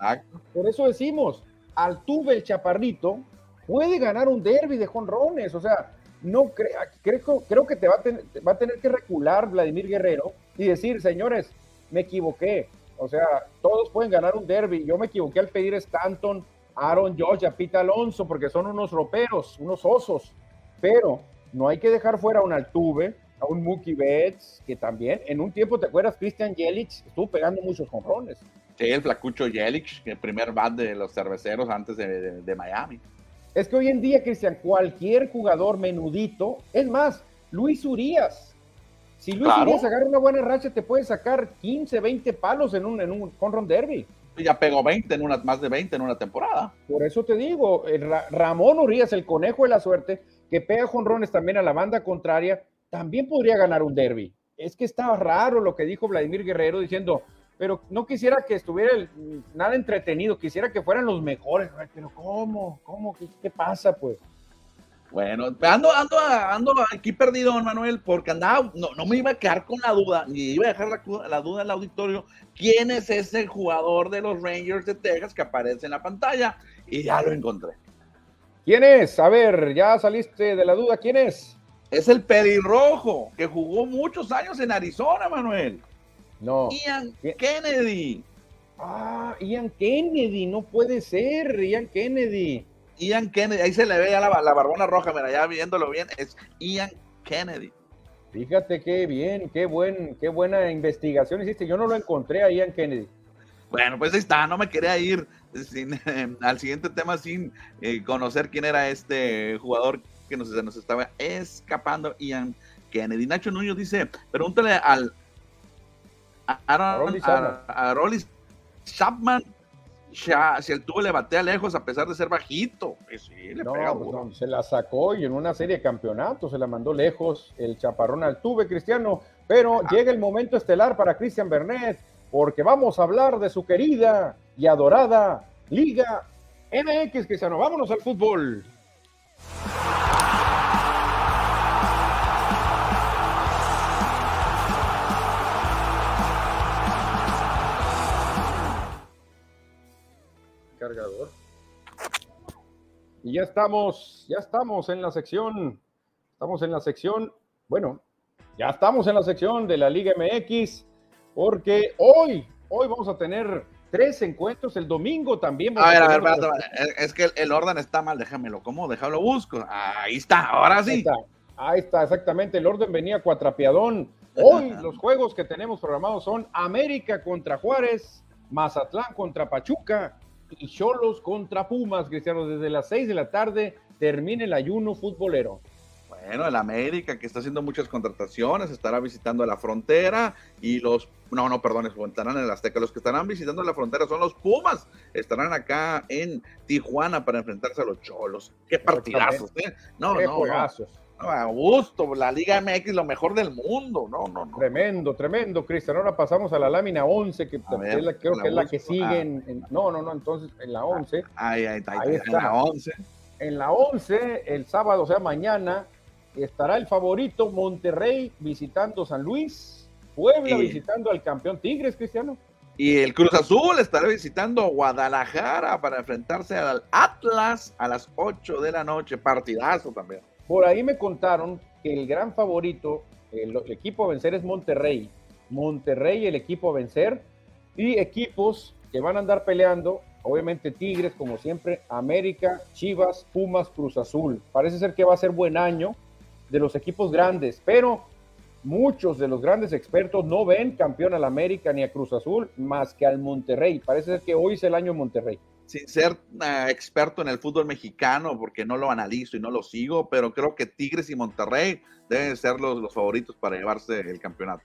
Por eso decimos, al Tuve el chaparrito puede ganar un derby de jonrones, o sea, no creo, creo que te va, a tener, va a tener que recular Vladimir Guerrero y decir, señores, me equivoqué. O sea, todos pueden ganar un derby. Yo me equivoqué al pedir Stanton, Aaron George, a Pita Alonso, porque son unos roperos, unos osos. Pero no hay que dejar fuera a un Altuve, a un Mookie Betts, que también en un tiempo, ¿te acuerdas? Christian Yelich estuvo pegando muchos jonrones. Sí, el flacucho Yelich, el primer bat de los cerveceros antes de, Miami. Es que hoy en día, Cristian, cualquier jugador menudito, es más, Luis Urias. Si Luis Urias agarra una buena racha, te puede sacar 15, 20 palos en un, en un home derby ya pegó 20 en una, más de 20 en una temporada. Por eso te digo, Ramón Urias, el conejo de la suerte, que pega jonrones también a la banda contraria, también podría ganar un derby. Es que estaba raro lo que dijo Vladimir Guerrero diciendo, pero no quisiera que estuviera nada entretenido, quisiera que fueran los mejores. pero ¿cómo? ¿Cómo? ¿Qué, qué pasa, pues? Bueno, ando, ando, ando aquí perdido, Manuel, porque andaba, no, no me iba a quedar con la duda, ni iba a dejar la, la duda en el auditorio, quién es ese jugador de los Rangers de Texas que aparece en la pantalla, y ya lo encontré. ¿Quién es? A ver, ya saliste de la duda, ¿quién es? Es el pelirrojo, que jugó muchos años en Arizona, Manuel. No. Ian Kennedy. Ah, Ian Kennedy, no puede ser, Ian Kennedy. Ian Kennedy, ahí se le ve ya la, barbona roja, mira, ya viéndolo bien, es Ian Kennedy. Fíjate qué bien, qué buen, qué buena investigación hiciste. Yo no lo encontré a Ian Kennedy. Bueno, pues ahí está, no me quería ir al siguiente tema sin eh, conocer quién era este jugador que nos, nos estaba escapando, Ian Kennedy. Nacho Núñez dice, pregúntale al a, a, Rolly Chapman si el tubo le batea lejos a pesar de ser bajito. Pues pues se la sacó y en una serie de campeonatos se la mandó lejos el chaparrón al tuve, Cristiano. Pero ah. llega el momento estelar para Cristian Bernet, porque vamos a hablar de su querida y adorada Liga MX, Cristiano. Vámonos al fútbol. Cargador. Y ya estamos, ya estamos en la sección, estamos en la sección, bueno, ya estamos en la sección de la Liga MX, porque hoy, hoy vamos a tener tres encuentros, el domingo también. A ver, a ver, es que el, orden está mal, déjamelo, ¿cómo? Déjalo busco. Ahí está, ahora sí. Ahí está, ahí está, exactamente, el orden venía cuatrapiadón. Hoy los juegos que tenemos programados son América contra Juárez, Mazatlán contra Pachuca, y Cholos contra Pumas, Cristiano, desde las 6 de la tarde termina el ayuno futbolero. Bueno, el América que está haciendo muchas contrataciones, estará visitando la frontera y los, no, no, perdón, estarán en el Azteca. Los que estarán visitando la frontera son los Pumas, estarán acá en Tijuana para enfrentarse a los Cholos. Qué partidazos, ¿eh? No, Qué no, juegazos a gusto, la Liga MX lo mejor del mundo, no, no, no. Tremendo, tremendo, Cristian. Ahora pasamos a la lámina 11, que creo que es la que sigue ah. en, no, no, no, entonces en la 11. Ahí, ahí, ahí, está. En la 11. En la 11, el sábado, o sea, mañana, estará el favorito Monterrey visitando San Luis, Puebla visitando al campeón Tigres, Cristiano. Y el Cruz Azul estará visitando Guadalajara para enfrentarse al Atlas a las 8 de la noche. Partidazo también. Por ahí me contaron que el gran favorito, el, equipo a vencer es Monterrey. Monterrey, el equipo a vencer. Y equipos que van a andar peleando obviamente Tigres, como siempre, América, Chivas, Pumas, Cruz Azul. Parece ser que va a ser buen año de los equipos grandes, pero muchos de los grandes expertos no ven campeón al América ni a Cruz Azul más que al Monterrey. Parece ser que hoy es el año Monterrey. Sin ser uh, experto en el fútbol mexicano, porque no lo analizo y no lo sigo, pero creo que Tigres y Monterrey deben ser los, los favoritos para llevarse el campeonato.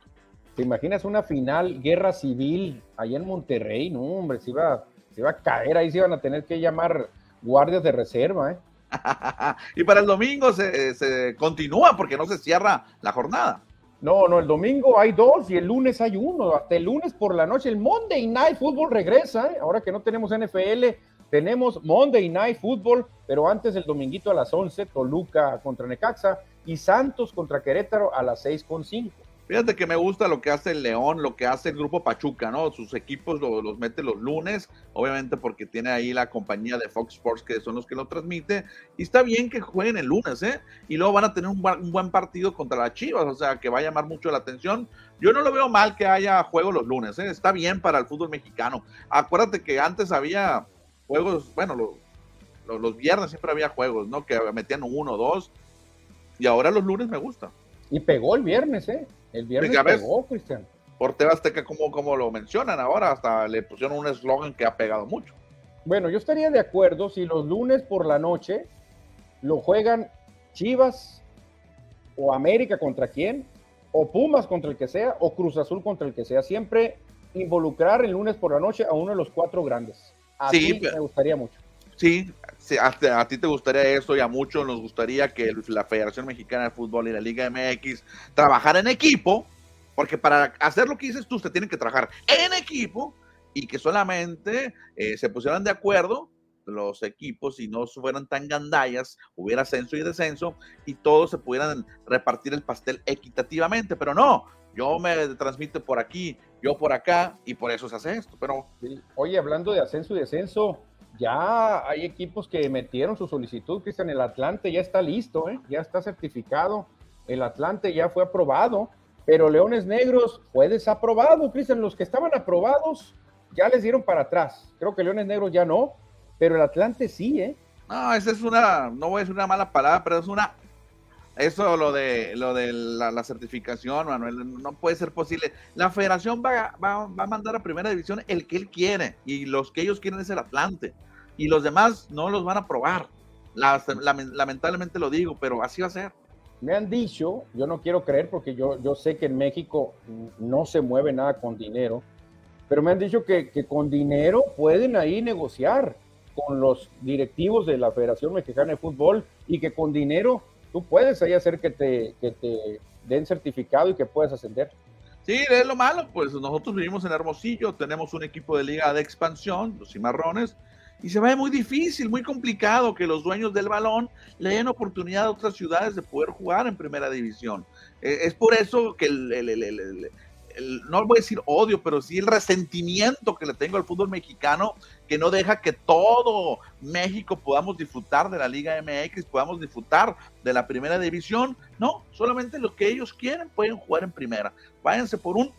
¿Te imaginas una final, guerra civil, allá en Monterrey? No, hombre, se iba, se iba a caer, ahí se iban a tener que llamar guardias de reserva, ¿eh? y para el domingo se, se continúa porque no se cierra la jornada. No, no, el domingo hay dos y el lunes hay uno. Hasta el lunes por la noche, el Monday Night Football regresa. ¿eh? Ahora que no tenemos NFL, tenemos Monday Night Football, pero antes el dominguito a las 11, Toluca contra Necaxa y Santos contra Querétaro a las 6.5. Fíjate que me gusta lo que hace el León, lo que hace el grupo Pachuca, ¿no? Sus equipos los, los mete los lunes, obviamente porque tiene ahí la compañía de Fox Sports que son los que lo transmite. Y está bien que jueguen el lunes, ¿eh? Y luego van a tener un, buen partido contra las Chivas, o sea, que va a llamar mucho la atención. Yo no lo veo mal que haya juegos los lunes, ¿eh? Está bien para el fútbol mexicano. Acuérdate que antes había juegos, bueno, los viernes siempre había juegos, ¿no? Que metían uno o dos. Y ahora los lunes me gusta. Y pegó el viernes, ¿eh? El viernes ves. pegó, Cristian. Por TV Azteca, como, como lo mencionan ahora, hasta le pusieron un eslogan que ha pegado mucho. Bueno, yo estaría de acuerdo si los lunes por la noche lo juegan Chivas o América contra quién, o Pumas contra el que sea, o Cruz Azul contra el que sea. Siempre involucrar el lunes por la noche a uno de los cuatro grandes. Así Sí, me gustaría mucho. Sí, a, ti te gustaría eso y a muchos nos gustaría que la Federación Mexicana de Fútbol y la Liga MX trabajaran en equipo, porque para hacer lo que dices tú, se tienen que trabajar en equipo y que solamente eh, se pusieran de acuerdo los equipos y no fueran tan gandallas, hubiera ascenso y descenso y todos se pudieran repartir el pastel equitativamente, pero no, yo me transmito por aquí, yo por acá y por eso se hace esto, pero. Oye, hablando de ascenso y descenso, ya hay equipos que metieron su solicitud, Cristian. El Atlante ya está listo, ¿eh? ya está certificado. El Atlante ya fue aprobado, pero Leones Negros fue desaprobado, Cristian. Los que estaban aprobados ya les dieron para atrás. Creo que Leones Negros ya no, pero el Atlante sí, ¿eh? No, esa es una, no voy a decir una mala palabra, pero es una, eso lo de, lo de la, certificación, Manuel, no puede ser posible. La federación va, va, va a mandar a primera división el que él quiere, y los que ellos quieren es el Atlante, y los demás no los van a lamen- lamentablemente lo digo, pero así va a ser. Me han dicho, yo no quiero creer porque yo, yo sé que en México no se mueve nada con dinero, pero me han dicho que, que con dinero pueden ahí negociar con los directivos de la Federación Mexicana de Fútbol y que con dinero tú puedes ahí hacer que te, que te den certificado y que puedas ascender. Sí, es lo malo, pues nosotros vivimos en Hermosillo, tenemos un equipo de liga de expansión, los cimarrones, y se ve muy difícil, muy complicado que los dueños del balón le den oportunidad a otras ciudades de poder jugar en primera división. Eh, es por eso que el, el- el- el- no voy a decir odio, pero sí el resentimiento que le tengo al fútbol mexicano, que no deja que todo México podamos disfrutar de la Liga MX, podamos disfrutar de la primera división. No, solamente lo que ellos quieren pueden jugar en primera. Váyanse por un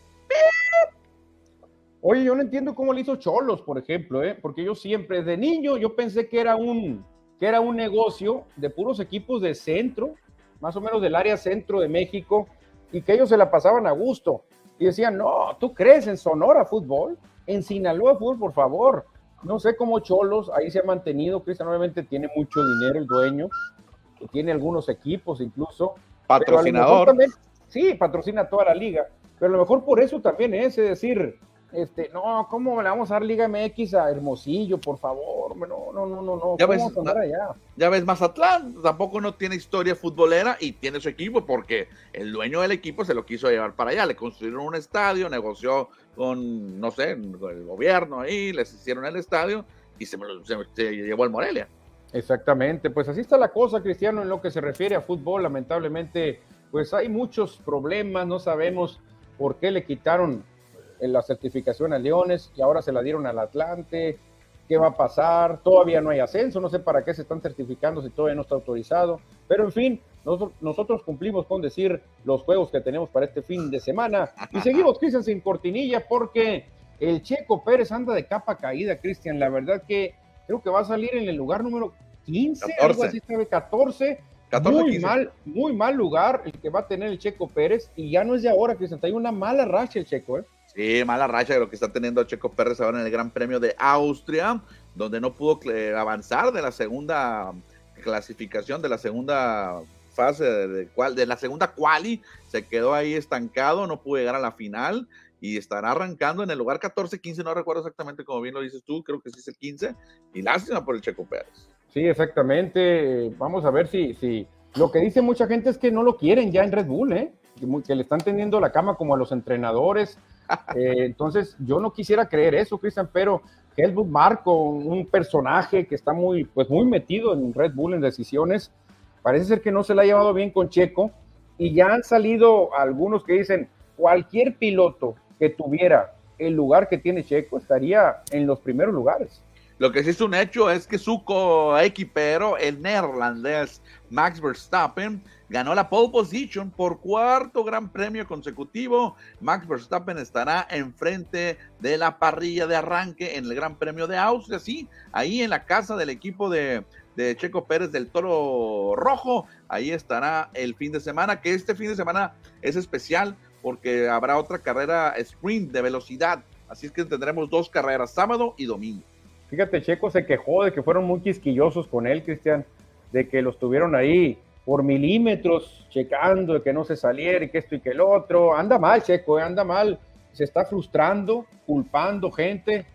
Oye, yo no entiendo cómo le hizo Cholos, por ejemplo, ¿eh? porque yo siempre, desde niño, yo pensé que era un, que era un negocio de puros equipos de centro, más o menos del área centro de México, y que ellos se la pasaban a gusto. Y decían, no, ¿tú crees en Sonora fútbol? En Sinaloa fútbol, por favor. No sé cómo Cholos ahí se ha mantenido. Cristian obviamente tiene mucho dinero el dueño, que tiene algunos equipos incluso. Patrocinador. también- sí, patrocina toda la liga, pero a lo mejor por eso también es, es decir, este, no, ¿cómo le vamos a dar Liga MX a Hermosillo, por favor? No, no, no, no, no, Ya ¿cómo ves, vamos a andar allá? Ya ves, Mazatlán tampoco no tiene historia futbolera y tiene su equipo porque el dueño del equipo se lo quiso llevar para allá. Le construyeron un estadio, negoció con, no sé, el gobierno ahí, les hicieron el estadio y se, se- se llevó al Morelia. Exactamente, pues así está la cosa, Cristiano, en lo que se refiere a fútbol, lamentablemente, pues hay muchos problemas, no sabemos por qué le quitaron eh, la certificación a Leones y ahora se la dieron al Atlante, qué va a pasar, todavía no hay ascenso, no sé para qué se están certificando si todavía no está autorizado, pero en fin, nosotros, nosotros cumplimos con decir los juegos que tenemos para este fin de semana y seguimos, Cristian, sin cortinilla porque El Checo Pérez anda de capa caída, Cristian. La verdad que creo que va a salir en el lugar número 15, 14. algo así, 14. 14 muy mal, muy mal lugar el que va a tener el Checo Pérez y ya no es de ahora, Cristian, hay una mala racha el Checo, ¿eh? Sí, mala racha de lo que está teniendo Checo Pérez ahora en el Gran Premio de Austria, donde no pudo avanzar de la segunda clasificación, de la segunda fase, de, cual, de la segunda quali, se quedó ahí estancado, no pudo llegar a la final y estará arrancando en el lugar 14, 15, no recuerdo exactamente como bien lo dices tú, creo que sí es el 15, y lástima por el Checo Pérez. Sí, exactamente. Vamos a ver si, si lo que dice mucha gente es que no lo quieren ya en Red Bull, ¿eh? que le están tendiendo la cama como a los entrenadores. Eh, entonces, yo no quisiera creer eso, Cristian, pero Helmut Marco, un personaje que está muy, pues muy metido en Red Bull en decisiones, parece ser que no se la ha llevado bien con Checo y ya han salido algunos que dicen cualquier piloto que tuviera el lugar que tiene Checo estaría en los primeros lugares. Lo que sí es un hecho es que su coequipero, el neerlandés Max Verstappen, ganó la pole position por cuarto gran premio consecutivo. Max Verstappen estará enfrente de la parrilla de arranque en el Gran Premio de Austria, sí, ahí en la casa del equipo de, de Checo Pérez del Toro Rojo. Ahí estará el fin de semana, que este fin de semana es especial porque habrá otra carrera sprint de velocidad. Así es que tendremos dos carreras, sábado y domingo. Fíjate, Checo se quejó de que fueron muy quisquillosos con él, Cristian, de que los tuvieron ahí por milímetros checando de que no se saliera y que esto y que el otro. Anda mal, Checo, eh, anda mal. Se está frustrando, culpando gente,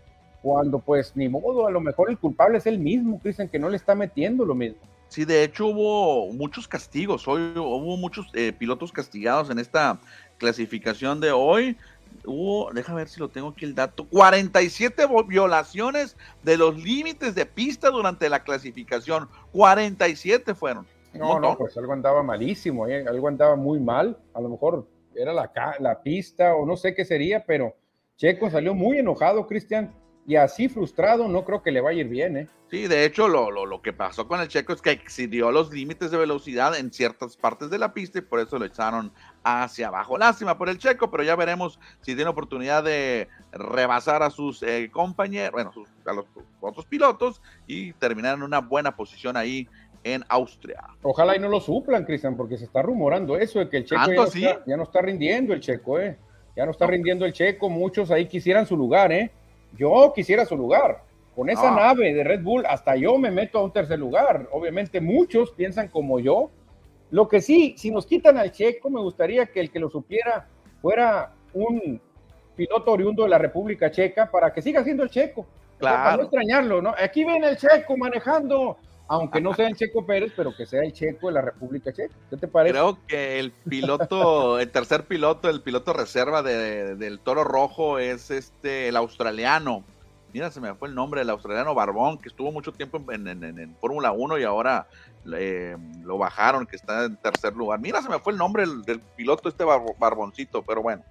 cuando pues ni modo, a lo mejor el culpable es él mismo, Cristian, que no le está metiendo lo mismo. Sí, de hecho hubo muchos castigos, hoy hubo muchos eh, pilotos castigados en esta clasificación de hoy hubo, déjame ver si lo tengo aquí el dato, 47 violaciones de los límites de pista durante la clasificación. 47 fueron. No, no, pues algo andaba malísimo, ¿eh? algo andaba muy mal. A lo mejor era la, la pista o no sé qué sería, pero Checo salió muy enojado, Cristian, y así frustrado no creo que le vaya a ir bien, ¿eh? Sí, de hecho lo, lo, lo, que pasó con el Checo es que excedió los límites de velocidad en ciertas partes de la pista y por eso lo echaron hacia abajo. Lástima por el Checo, pero ya veremos si tiene oportunidad de rebasar a sus eh, compañeros, bueno, a los otros pilotos y terminar en una buena posición ahí en Austria. Ojalá y no lo suplan, Cristian, porque se está rumorando eso de que el Checo ya no, está, rindiendo el Checo, ¿eh? Ya no está rindiendo el Checo, muchos ahí quisieran su lugar, ¿eh? Yo quisiera su lugar. Con esa ah. nave de Red Bull, hasta yo me meto a un tercer lugar. Obviamente muchos piensan como yo. Lo que sí, si nos quitan al Checo, me gustaría que el que lo supiera fuera un piloto oriundo de la República Checa para que siga siendo el Checo. Claro. Para no extrañarlo, ¿no? Aquí viene el Checo manejando, aunque no sea el Checo Pérez, pero que sea el Checo de la República Checa. ¿Qué te parece? Creo que el piloto, el tercer piloto, el piloto reserva del Toro Rojo es este, el australiano. Mira, se me fue el nombre del australiano Barbón, que estuvo mucho tiempo en, en, Fórmula 1 y ahora lo bajaron, que está en tercer lugar. Mira, se me fue el nombre del, piloto, este Barboncito, pero bueno,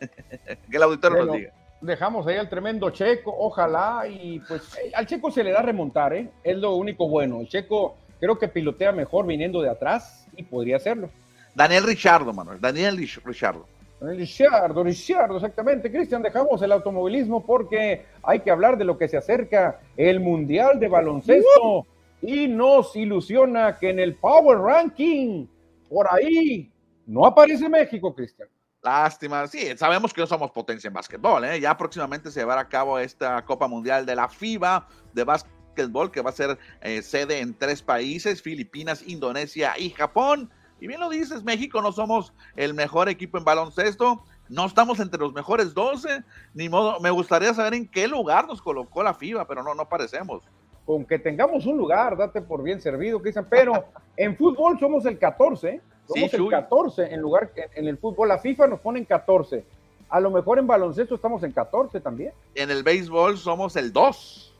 que el auditorio nos diga dejamos ahí al tremendo Checo, ojalá, y pues eh, al Checo se le da remontar, ¿eh? es lo único bueno. El Checo creo que pilotea mejor viniendo de atrás y podría hacerlo. Daniel Richardo, Manuel, Daniel Richardo. Daniel Richardo, Richardo, exactamente. Cristian, dejamos el automovilismo porque hay que hablar de lo que se acerca el Mundial de Baloncesto y nos ilusiona que en el Power Ranking, por ahí, no aparece México, Cristian. Lástima, sí, sabemos que no somos potencia en básquetbol, ¿eh? ya próximamente se llevará a cabo esta Copa Mundial de la FIBA de básquetbol que va a ser eh, sede en tres países, Filipinas, Indonesia y Japón. Y bien lo dices, México no somos el mejor equipo en baloncesto, no estamos entre los mejores 12, ni modo, me gustaría saber en qué lugar nos colocó la FIBA, pero no, no parecemos. Con que tengamos un lugar, date por bien servido, Cristian, pero en fútbol somos el 14, somos el 14 en lugar en el fútbol. La FIFA nos pone en 14. A lo mejor en baloncesto estamos en 14 también. En el béisbol somos el 2.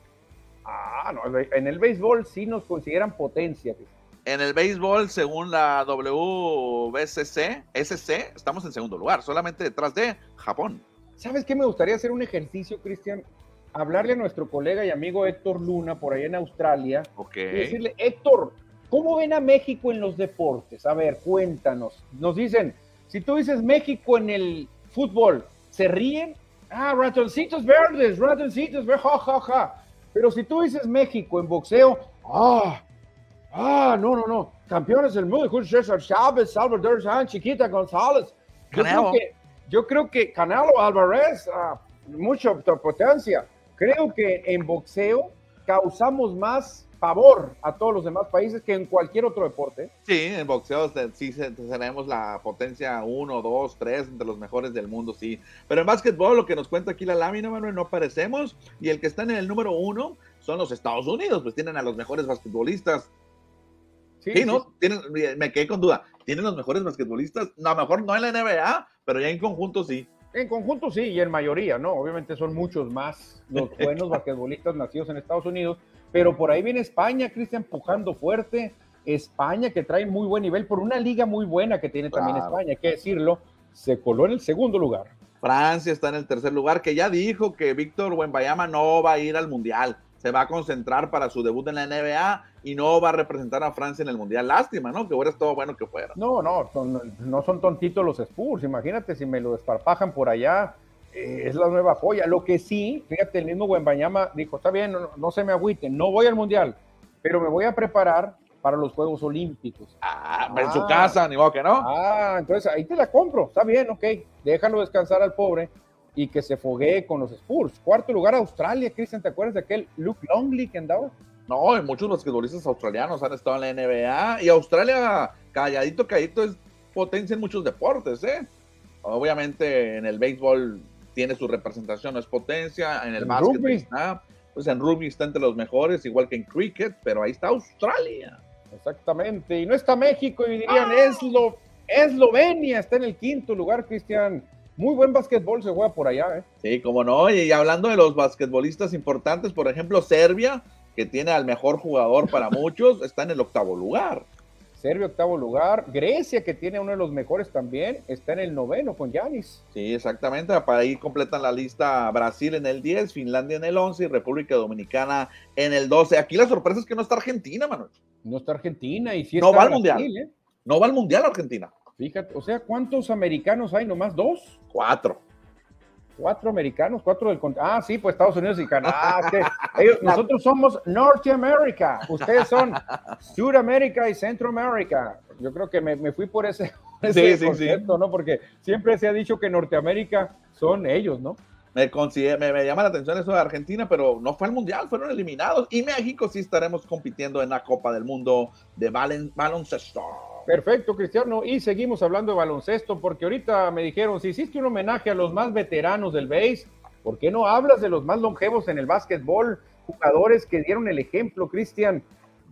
Ah, no, en el béisbol sí nos consideran potencia. En el béisbol, según la WBCC, SC, estamos en segundo lugar, solamente detrás de Japón. ¿Sabes qué? Me gustaría hacer un ejercicio, Cristian. Hablarle a nuestro colega y amigo Héctor Luna por ahí en Australia. Ok. Y decirle, Héctor, ¿Cómo ven a México en los deportes? A ver, cuéntanos. Nos dicen, si tú dices México en el fútbol, ¿se ríen? Ah, ratoncitos verdes, ratoncitos verdes, ja, ja, ja. Pero si tú dices México en boxeo, ah, ah, no, no, no. Campeones del mundo, Julio César Chávez, Salvador Sánchez, Chiquita González. Yo creo, que, yo creo que Canelo Álvarez, ah, mucha potencia. Creo que en boxeo causamos más favor a todos los demás países que en cualquier otro deporte. Sí, en boxeo sí tenemos la potencia 1, 2, 3 entre los mejores del mundo, sí. Pero en básquetbol, lo que nos cuenta aquí la lámina, Manuel, no aparecemos. Y el que está en el número uno son los Estados Unidos, pues tienen a los mejores basquetbolistas. Sí, ¿no? Tienen, me quedé con duda. ¿Tienen los mejores basquetbolistas? a lo mejor no en la NBA, pero ya en conjunto sí. En conjunto sí, y en mayoría, ¿no? Obviamente son muchos más los buenos basquetbolistas nacidos en Estados Unidos, pero por ahí viene España, Cristian, empujando fuerte. España que trae muy buen nivel por una liga muy buena que tiene también España, hay que decirlo, se coló en el segundo lugar. Francia está en el tercer lugar, que ya dijo que Víctor Wembayama no va a ir al Mundial, se va a concentrar para su debut en la NBA y no va a representar a Francia en el Mundial. Lástima, ¿no? Que hubiera todo bueno que fuera. No, no, no son tontitos los Spurs, imagínate si me lo desparpajan por allá, eh, es la nueva joya. Lo que sí, fíjate, el mismo Wembayama dijo, está bien, no, se me agüiten, no voy al Mundial, pero me voy a preparar para los Juegos Olímpicos. Ah, en su ah. casa, ni modo que no. Ah, entonces ahí te la compro, está bien, ok, déjalo descansar al pobre y que se foguee con los Spurs. Cuarto lugar, Australia, Cristian, ¿te acuerdas de aquel Luke Longley que andaba? No, y muchos basquetbolistas australianos han estado en la NBA y Australia, calladito, calladito, es potencia en muchos deportes, ¿eh? Obviamente en el béisbol tiene su representación, no es potencia, en el básquet está, pues en rugby está entre los mejores, igual que en cricket, pero ahí está Australia. Exactamente, y no está México, y dirían, ¡Ah! Eslo, Eslovenia está en el quinto lugar, Cristian. Muy buen básquetbol se juega por allá, ¿eh? Sí, como no, y hablando de los basquetbolistas importantes, por ejemplo, Serbia, que tiene al mejor jugador para muchos, está en el octavo lugar. Serbia, octavo lugar. Grecia, que tiene uno de los mejores también, está en el noveno con Yanis. Sí, exactamente. Para ahí completan la lista Brasil en el 10, Finlandia en el 11 y República Dominicana en el 12. Aquí la sorpresa es que no está Argentina, Manuel. No está Argentina y si no va al Mundial. ¿eh? No va al Mundial Argentina. Fíjate, o sea, ¿cuántos americanos hay? ¿Nomás dos? Cuatro. Cuatro americanos, cuatro del Ah, sí, pues Estados Unidos y Canadá. nosotros somos Norteamérica, ustedes son Sudamérica y Centroamérica. Yo creo que me, fui por ese, concepto, ¿no? Porque siempre se ha dicho que Norteamérica son ellos, ¿no? Me, me, llama la atención eso de Argentina, pero no fue al Mundial, fueron eliminados. Y México sí estaremos compitiendo en la Copa del Mundo de baloncesto. Perfecto, Cristiano. Y seguimos hablando de baloncesto, porque ahorita me dijeron, si hiciste un homenaje a los más veteranos del BASE, ¿por qué no hablas de los más longevos en el básquetbol? Jugadores que dieron el ejemplo, Cristian.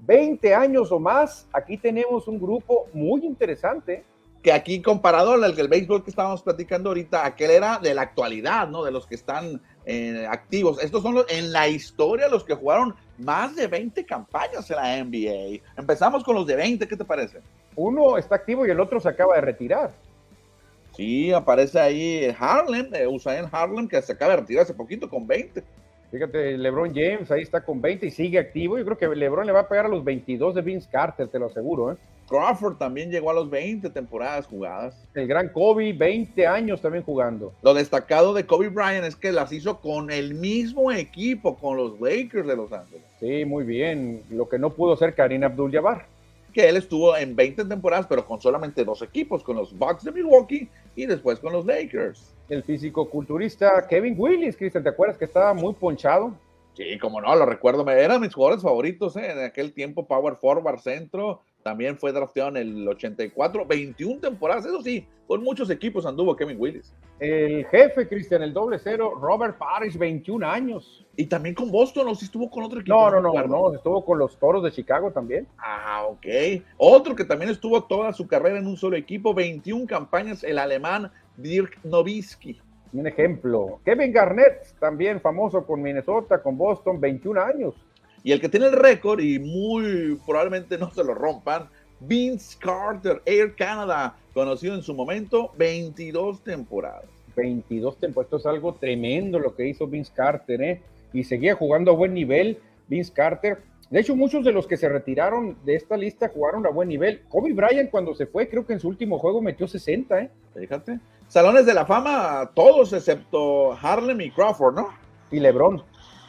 20 años o más, aquí tenemos un grupo muy interesante. Que aquí comparado al el béisbol que estábamos platicando ahorita, aquel era de la actualidad, ¿no? De los que están eh, activos. Estos son los, en la historia los que jugaron más de 20 campañas en la NBA. Empezamos con los de 20, ¿qué te parece? Uno está activo y el otro se acaba de retirar. Sí, aparece ahí Harlem, eh, Usain Harlem, que se acaba de retirar hace poquito con 20. Fíjate, LeBron James ahí está con 20 y sigue activo. Yo creo que LeBron le va a pegar a los 22 de Vince Carter, te lo aseguro. ¿eh? Crawford también llegó a los 20 temporadas jugadas. El gran Kobe, 20 años también jugando. Lo destacado de Kobe Bryant es que las hizo con el mismo equipo, con los Lakers de Los Ángeles. Sí, muy bien. Lo que no pudo ser Karim Abdul-Jabbar. Que él estuvo en 20 temporadas, pero con solamente dos equipos, con los Bucks de Milwaukee y después con los Lakers. El físico culturista Kevin Willis, Cristian, ¿te acuerdas que estaba muy ponchado? Sí, como no, lo recuerdo, me eran mis jugadores favoritos ¿eh? en aquel tiempo, Power Forward Centro, también fue drafteado en el 84, 21 temporadas, eso sí, con muchos equipos anduvo Kevin Willis. El jefe, Cristian, el doble cero, Robert Parrish, 21 años. Y también con Boston, ¿o si estuvo con otro equipo? No, no, no, no, estuvo con los Toros de Chicago también. Ah, ok. Otro que también estuvo toda su carrera en un solo equipo, 21 campañas, el alemán Dirk Nowitzki. Un ejemplo. Kevin Garnett, también famoso con Minnesota, con Boston, 21 años. Y el que tiene el récord, y muy probablemente no se lo rompan, Vince Carter, Air Canada, conocido en su momento, 22 temporadas. 22 temporadas, esto es algo tremendo lo que hizo Vince Carter, ¿eh? Y seguía jugando a buen nivel Vince Carter. De hecho, muchos de los que se retiraron de esta lista jugaron a buen nivel. Kobe Bryant cuando se fue, creo que en su último juego metió 60, ¿eh? Fíjate. Salones de la fama, todos excepto Harlem y Crawford, ¿no? Y LeBron.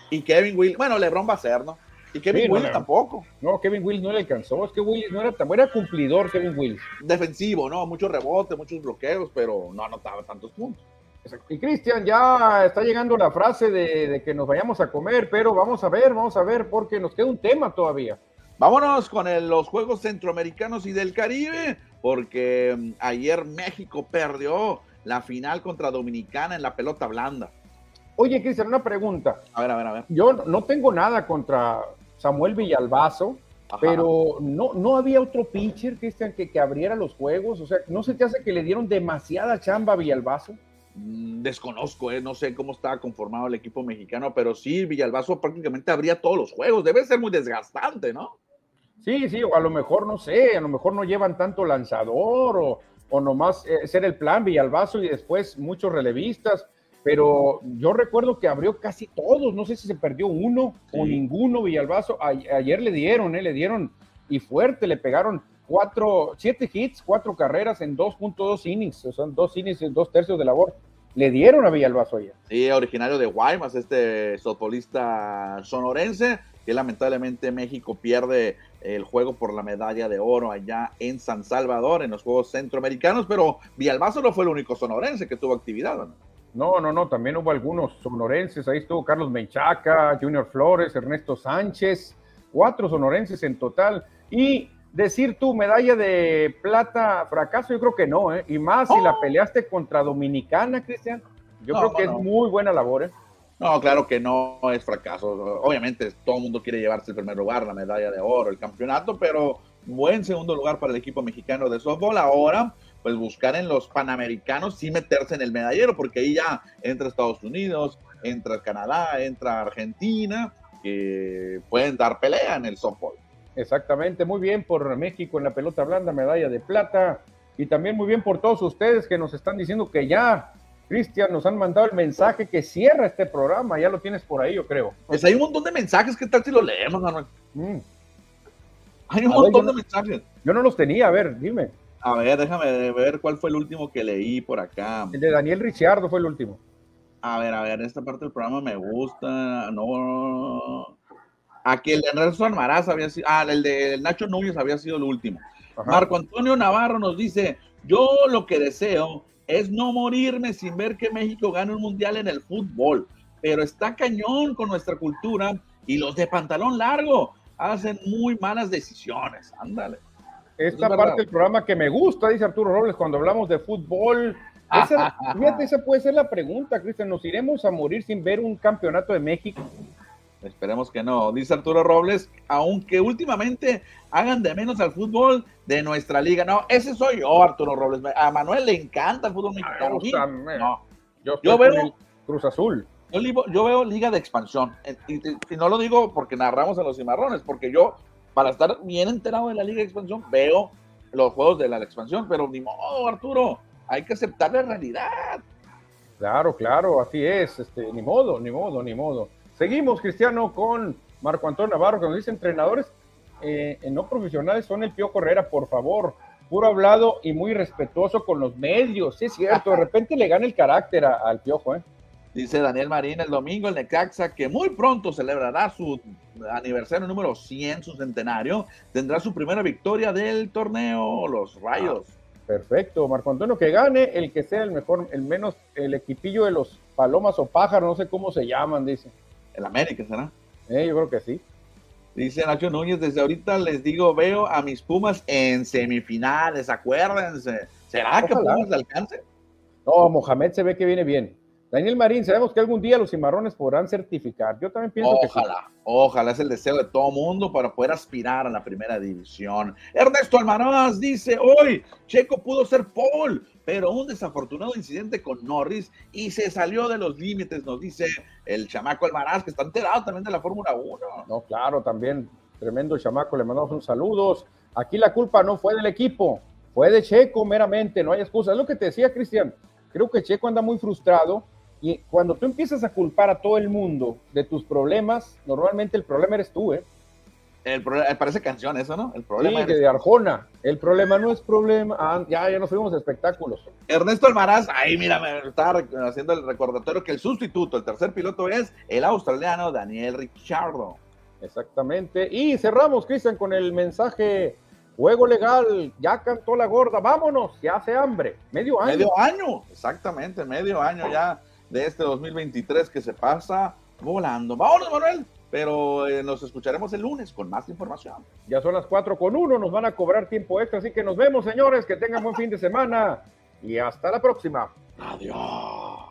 Y Kevin Will. Bueno, LeBron va a ser, ¿no? Y Kevin Sí, Willis no. tampoco. No, Kevin Willis no le alcanzó. Es que Willis no era tan era cumplidor, Kevin Willis. Defensivo, ¿no? Muchos rebotes, muchos bloqueos, pero no anotaba tantos puntos. Y Cristian, ya está llegando la frase de, de que nos vayamos a comer, pero vamos a ver, vamos a ver, porque nos queda un tema todavía. Vámonos con el- los Juegos Centroamericanos y del Caribe, porque mm, ayer México perdió la final contra Dominicana en la pelota blanda. Oye, Cristian, una pregunta. A ver, a ver, a ver. Yo no tengo nada contra Samuel Villalbazo, Ajá. pero no, no había otro pitcher, Cristian, que, que abriera los juegos. O sea, ¿no se te hace que le dieron demasiada chamba a Villalbazo? Mm, Desconozco, eh, no sé cómo está conformado el equipo mexicano, pero sí, Villalbazo prácticamente abría todos los juegos. Debe ser muy desgastante, ¿no? Sí, sí, o a lo mejor no sé, a lo mejor no llevan tanto lanzador o, o nomás eh, ser el plan Villalbazo y después muchos relevistas, pero yo recuerdo que abrió casi todos, no sé si se perdió uno o ninguno Villalbazo, A- ayer le dieron, eh, le dieron y fuerte, le pegaron cuatro, siete hits, cuatro carreras en 2.2 innings, o sea, dos innings dos tercios de labor, le dieron a Villalbazo ayer. Sí, originario de Guaymas, este softbolista sonorense, que lamentablemente México pierde el juego por la medalla de oro allá en San Salvador, en los Juegos Centroamericanos, pero Villalbazo no fue el único sonorense que tuvo actividad. ¿no? No, no, no, también hubo algunos sonorenses, ahí estuvo Carlos Menchaca, Junior Flores, Ernesto Sánchez, cuatro sonorenses en total. Y decir tu medalla de plata fracaso, yo creo que no, ¿eh? Y más si la peleaste contra Dominicana, Cristian, yo No, creo que no. es muy buena labor, ¿eh? No, claro que no es fracaso. Obviamente todo el mundo quiere llevarse el primer lugar, la medalla de oro, el campeonato, pero buen segundo lugar para el equipo mexicano de softball. Ahora, pues buscar en los panamericanos sí meterse en el medallero, porque ahí ya entra Estados Unidos, entra Canadá, entra Argentina, que pueden dar pelea en el softball. Exactamente, muy bien por México en la pelota blanda, medalla de plata. Y también muy bien por todos ustedes que nos están diciendo que ya, Cristian, nos han mandado el mensaje que cierra este programa. Ya lo tienes por ahí, yo creo. Pues hay un montón de mensajes, ¿qué tal si los leemos, Manuel? Mm, Hay un A montón de mensajes. Yo no los tenía, a ver, dime. A ver, déjame ver cuál fue el último que leí por acá. El de Daniel Ricciardo fue el último. A ver, a ver, esta parte del programa me gusta. No. Aquí el de Nelson Almaraz había sido. Ah, el de Nacho Núñez había sido el último. Ajá. Marco Antonio Navarro nos dice: Yo lo que deseo es no morirme sin ver que México gane un mundial en el fútbol. Pero está cañón con nuestra cultura y los de pantalón largo hacen muy malas decisiones. Ándale. Esta es parte del programa que me gusta, dice Arturo Robles, cuando hablamos de fútbol. Esa, fíjate, esa puede ser la pregunta, Cristian. ¿Nos iremos a morir sin ver un campeonato de México? Esperemos que no. Dice Arturo Robles, aunque últimamente hagan de menos al fútbol de nuestra liga. No, ese soy yo, Arturo Robles. A Manuel le encanta el fútbol mexicano. gusta, Sí, me- No, Yo, Yo veo- Cruz Azul. yo, yo veo liga de expansión. Eh, Y, y- y no lo digo porque narramos en los cimarrones, porque yo, para estar bien enterado de la liga de expansión, veo los juegos de la expansión, pero ni modo, Arturo. Hay que aceptar la realidad. Claro, claro, así es. Este, ni modo, ni modo, ni modo. Seguimos, Cristiano, con Marco Antonio Navarro, que nos dice entrenadores eh, no profesionales son el Pío Correra, por favor. Puro hablado y muy respetuoso con los medios. Sí, es cierto, de repente le gana el carácter al Piojo, ¿eh? Dice Daniel Marín el domingo el Necaxa que muy pronto celebrará su aniversario número 100, su centenario. Tendrá su primera victoria del torneo, los Rayos. Perfecto, Marco Antonio, que gane el que sea el mejor, el menos, el equipillo de los palomas o pájaros, no sé cómo se llaman, dice. El América será. Eh, yo creo que sí. Dice Nacho Núñez, desde ahorita les digo, veo a mis Pumas en semifinales, acuérdense. ¿Será que Ojalá. Pumas le alcance? No, Mohamed se ve que viene bien. Daniel Marín, sabemos que algún día los cimarrones podrán certificar. Yo también pienso que sí. Ojalá, ojalá es el deseo de todo mundo para poder aspirar a la primera división. Ernesto Almaraz dice, hoy Checo pudo ser Paul, pero un desafortunado incidente con Norris y se salió de los límites, nos dice el chamaco Almaraz, que está enterado también de la Fórmula 1. No, claro, también tremendo chamaco, le mandamos un saludos. Aquí la culpa no fue del equipo, fue de Checo meramente, no hay excusa. Es lo que te decía Cristian, creo que Checo anda muy frustrado y cuando tú empiezas a culpar a todo el mundo de tus problemas, normalmente el problema eres tú, ¿eh? El problema, parece canción eso, ¿no? El problema sí, de Arjona. El problema no es problema. Ah, ya, ya nos fuimos a espectáculos. Ernesto Almaraz, ahí mira, me estaba haciendo el recordatorio que el sustituto, el tercer piloto es el australiano Daniel Ricciardo. Exactamente. Y cerramos, Cristian, con el mensaje Juego legal, ya cantó la gorda, vámonos, ya hace hambre. Medio año. Medio año, exactamente, medio año ya de este 2023 que se pasa volando. Vámonos, Manuel, pero eh, nos escucharemos el lunes con más información. Ya son las 4 con 1, nos van a cobrar tiempo extra, así que nos vemos, señores, que tengan buen fin de semana y hasta la próxima. Adiós.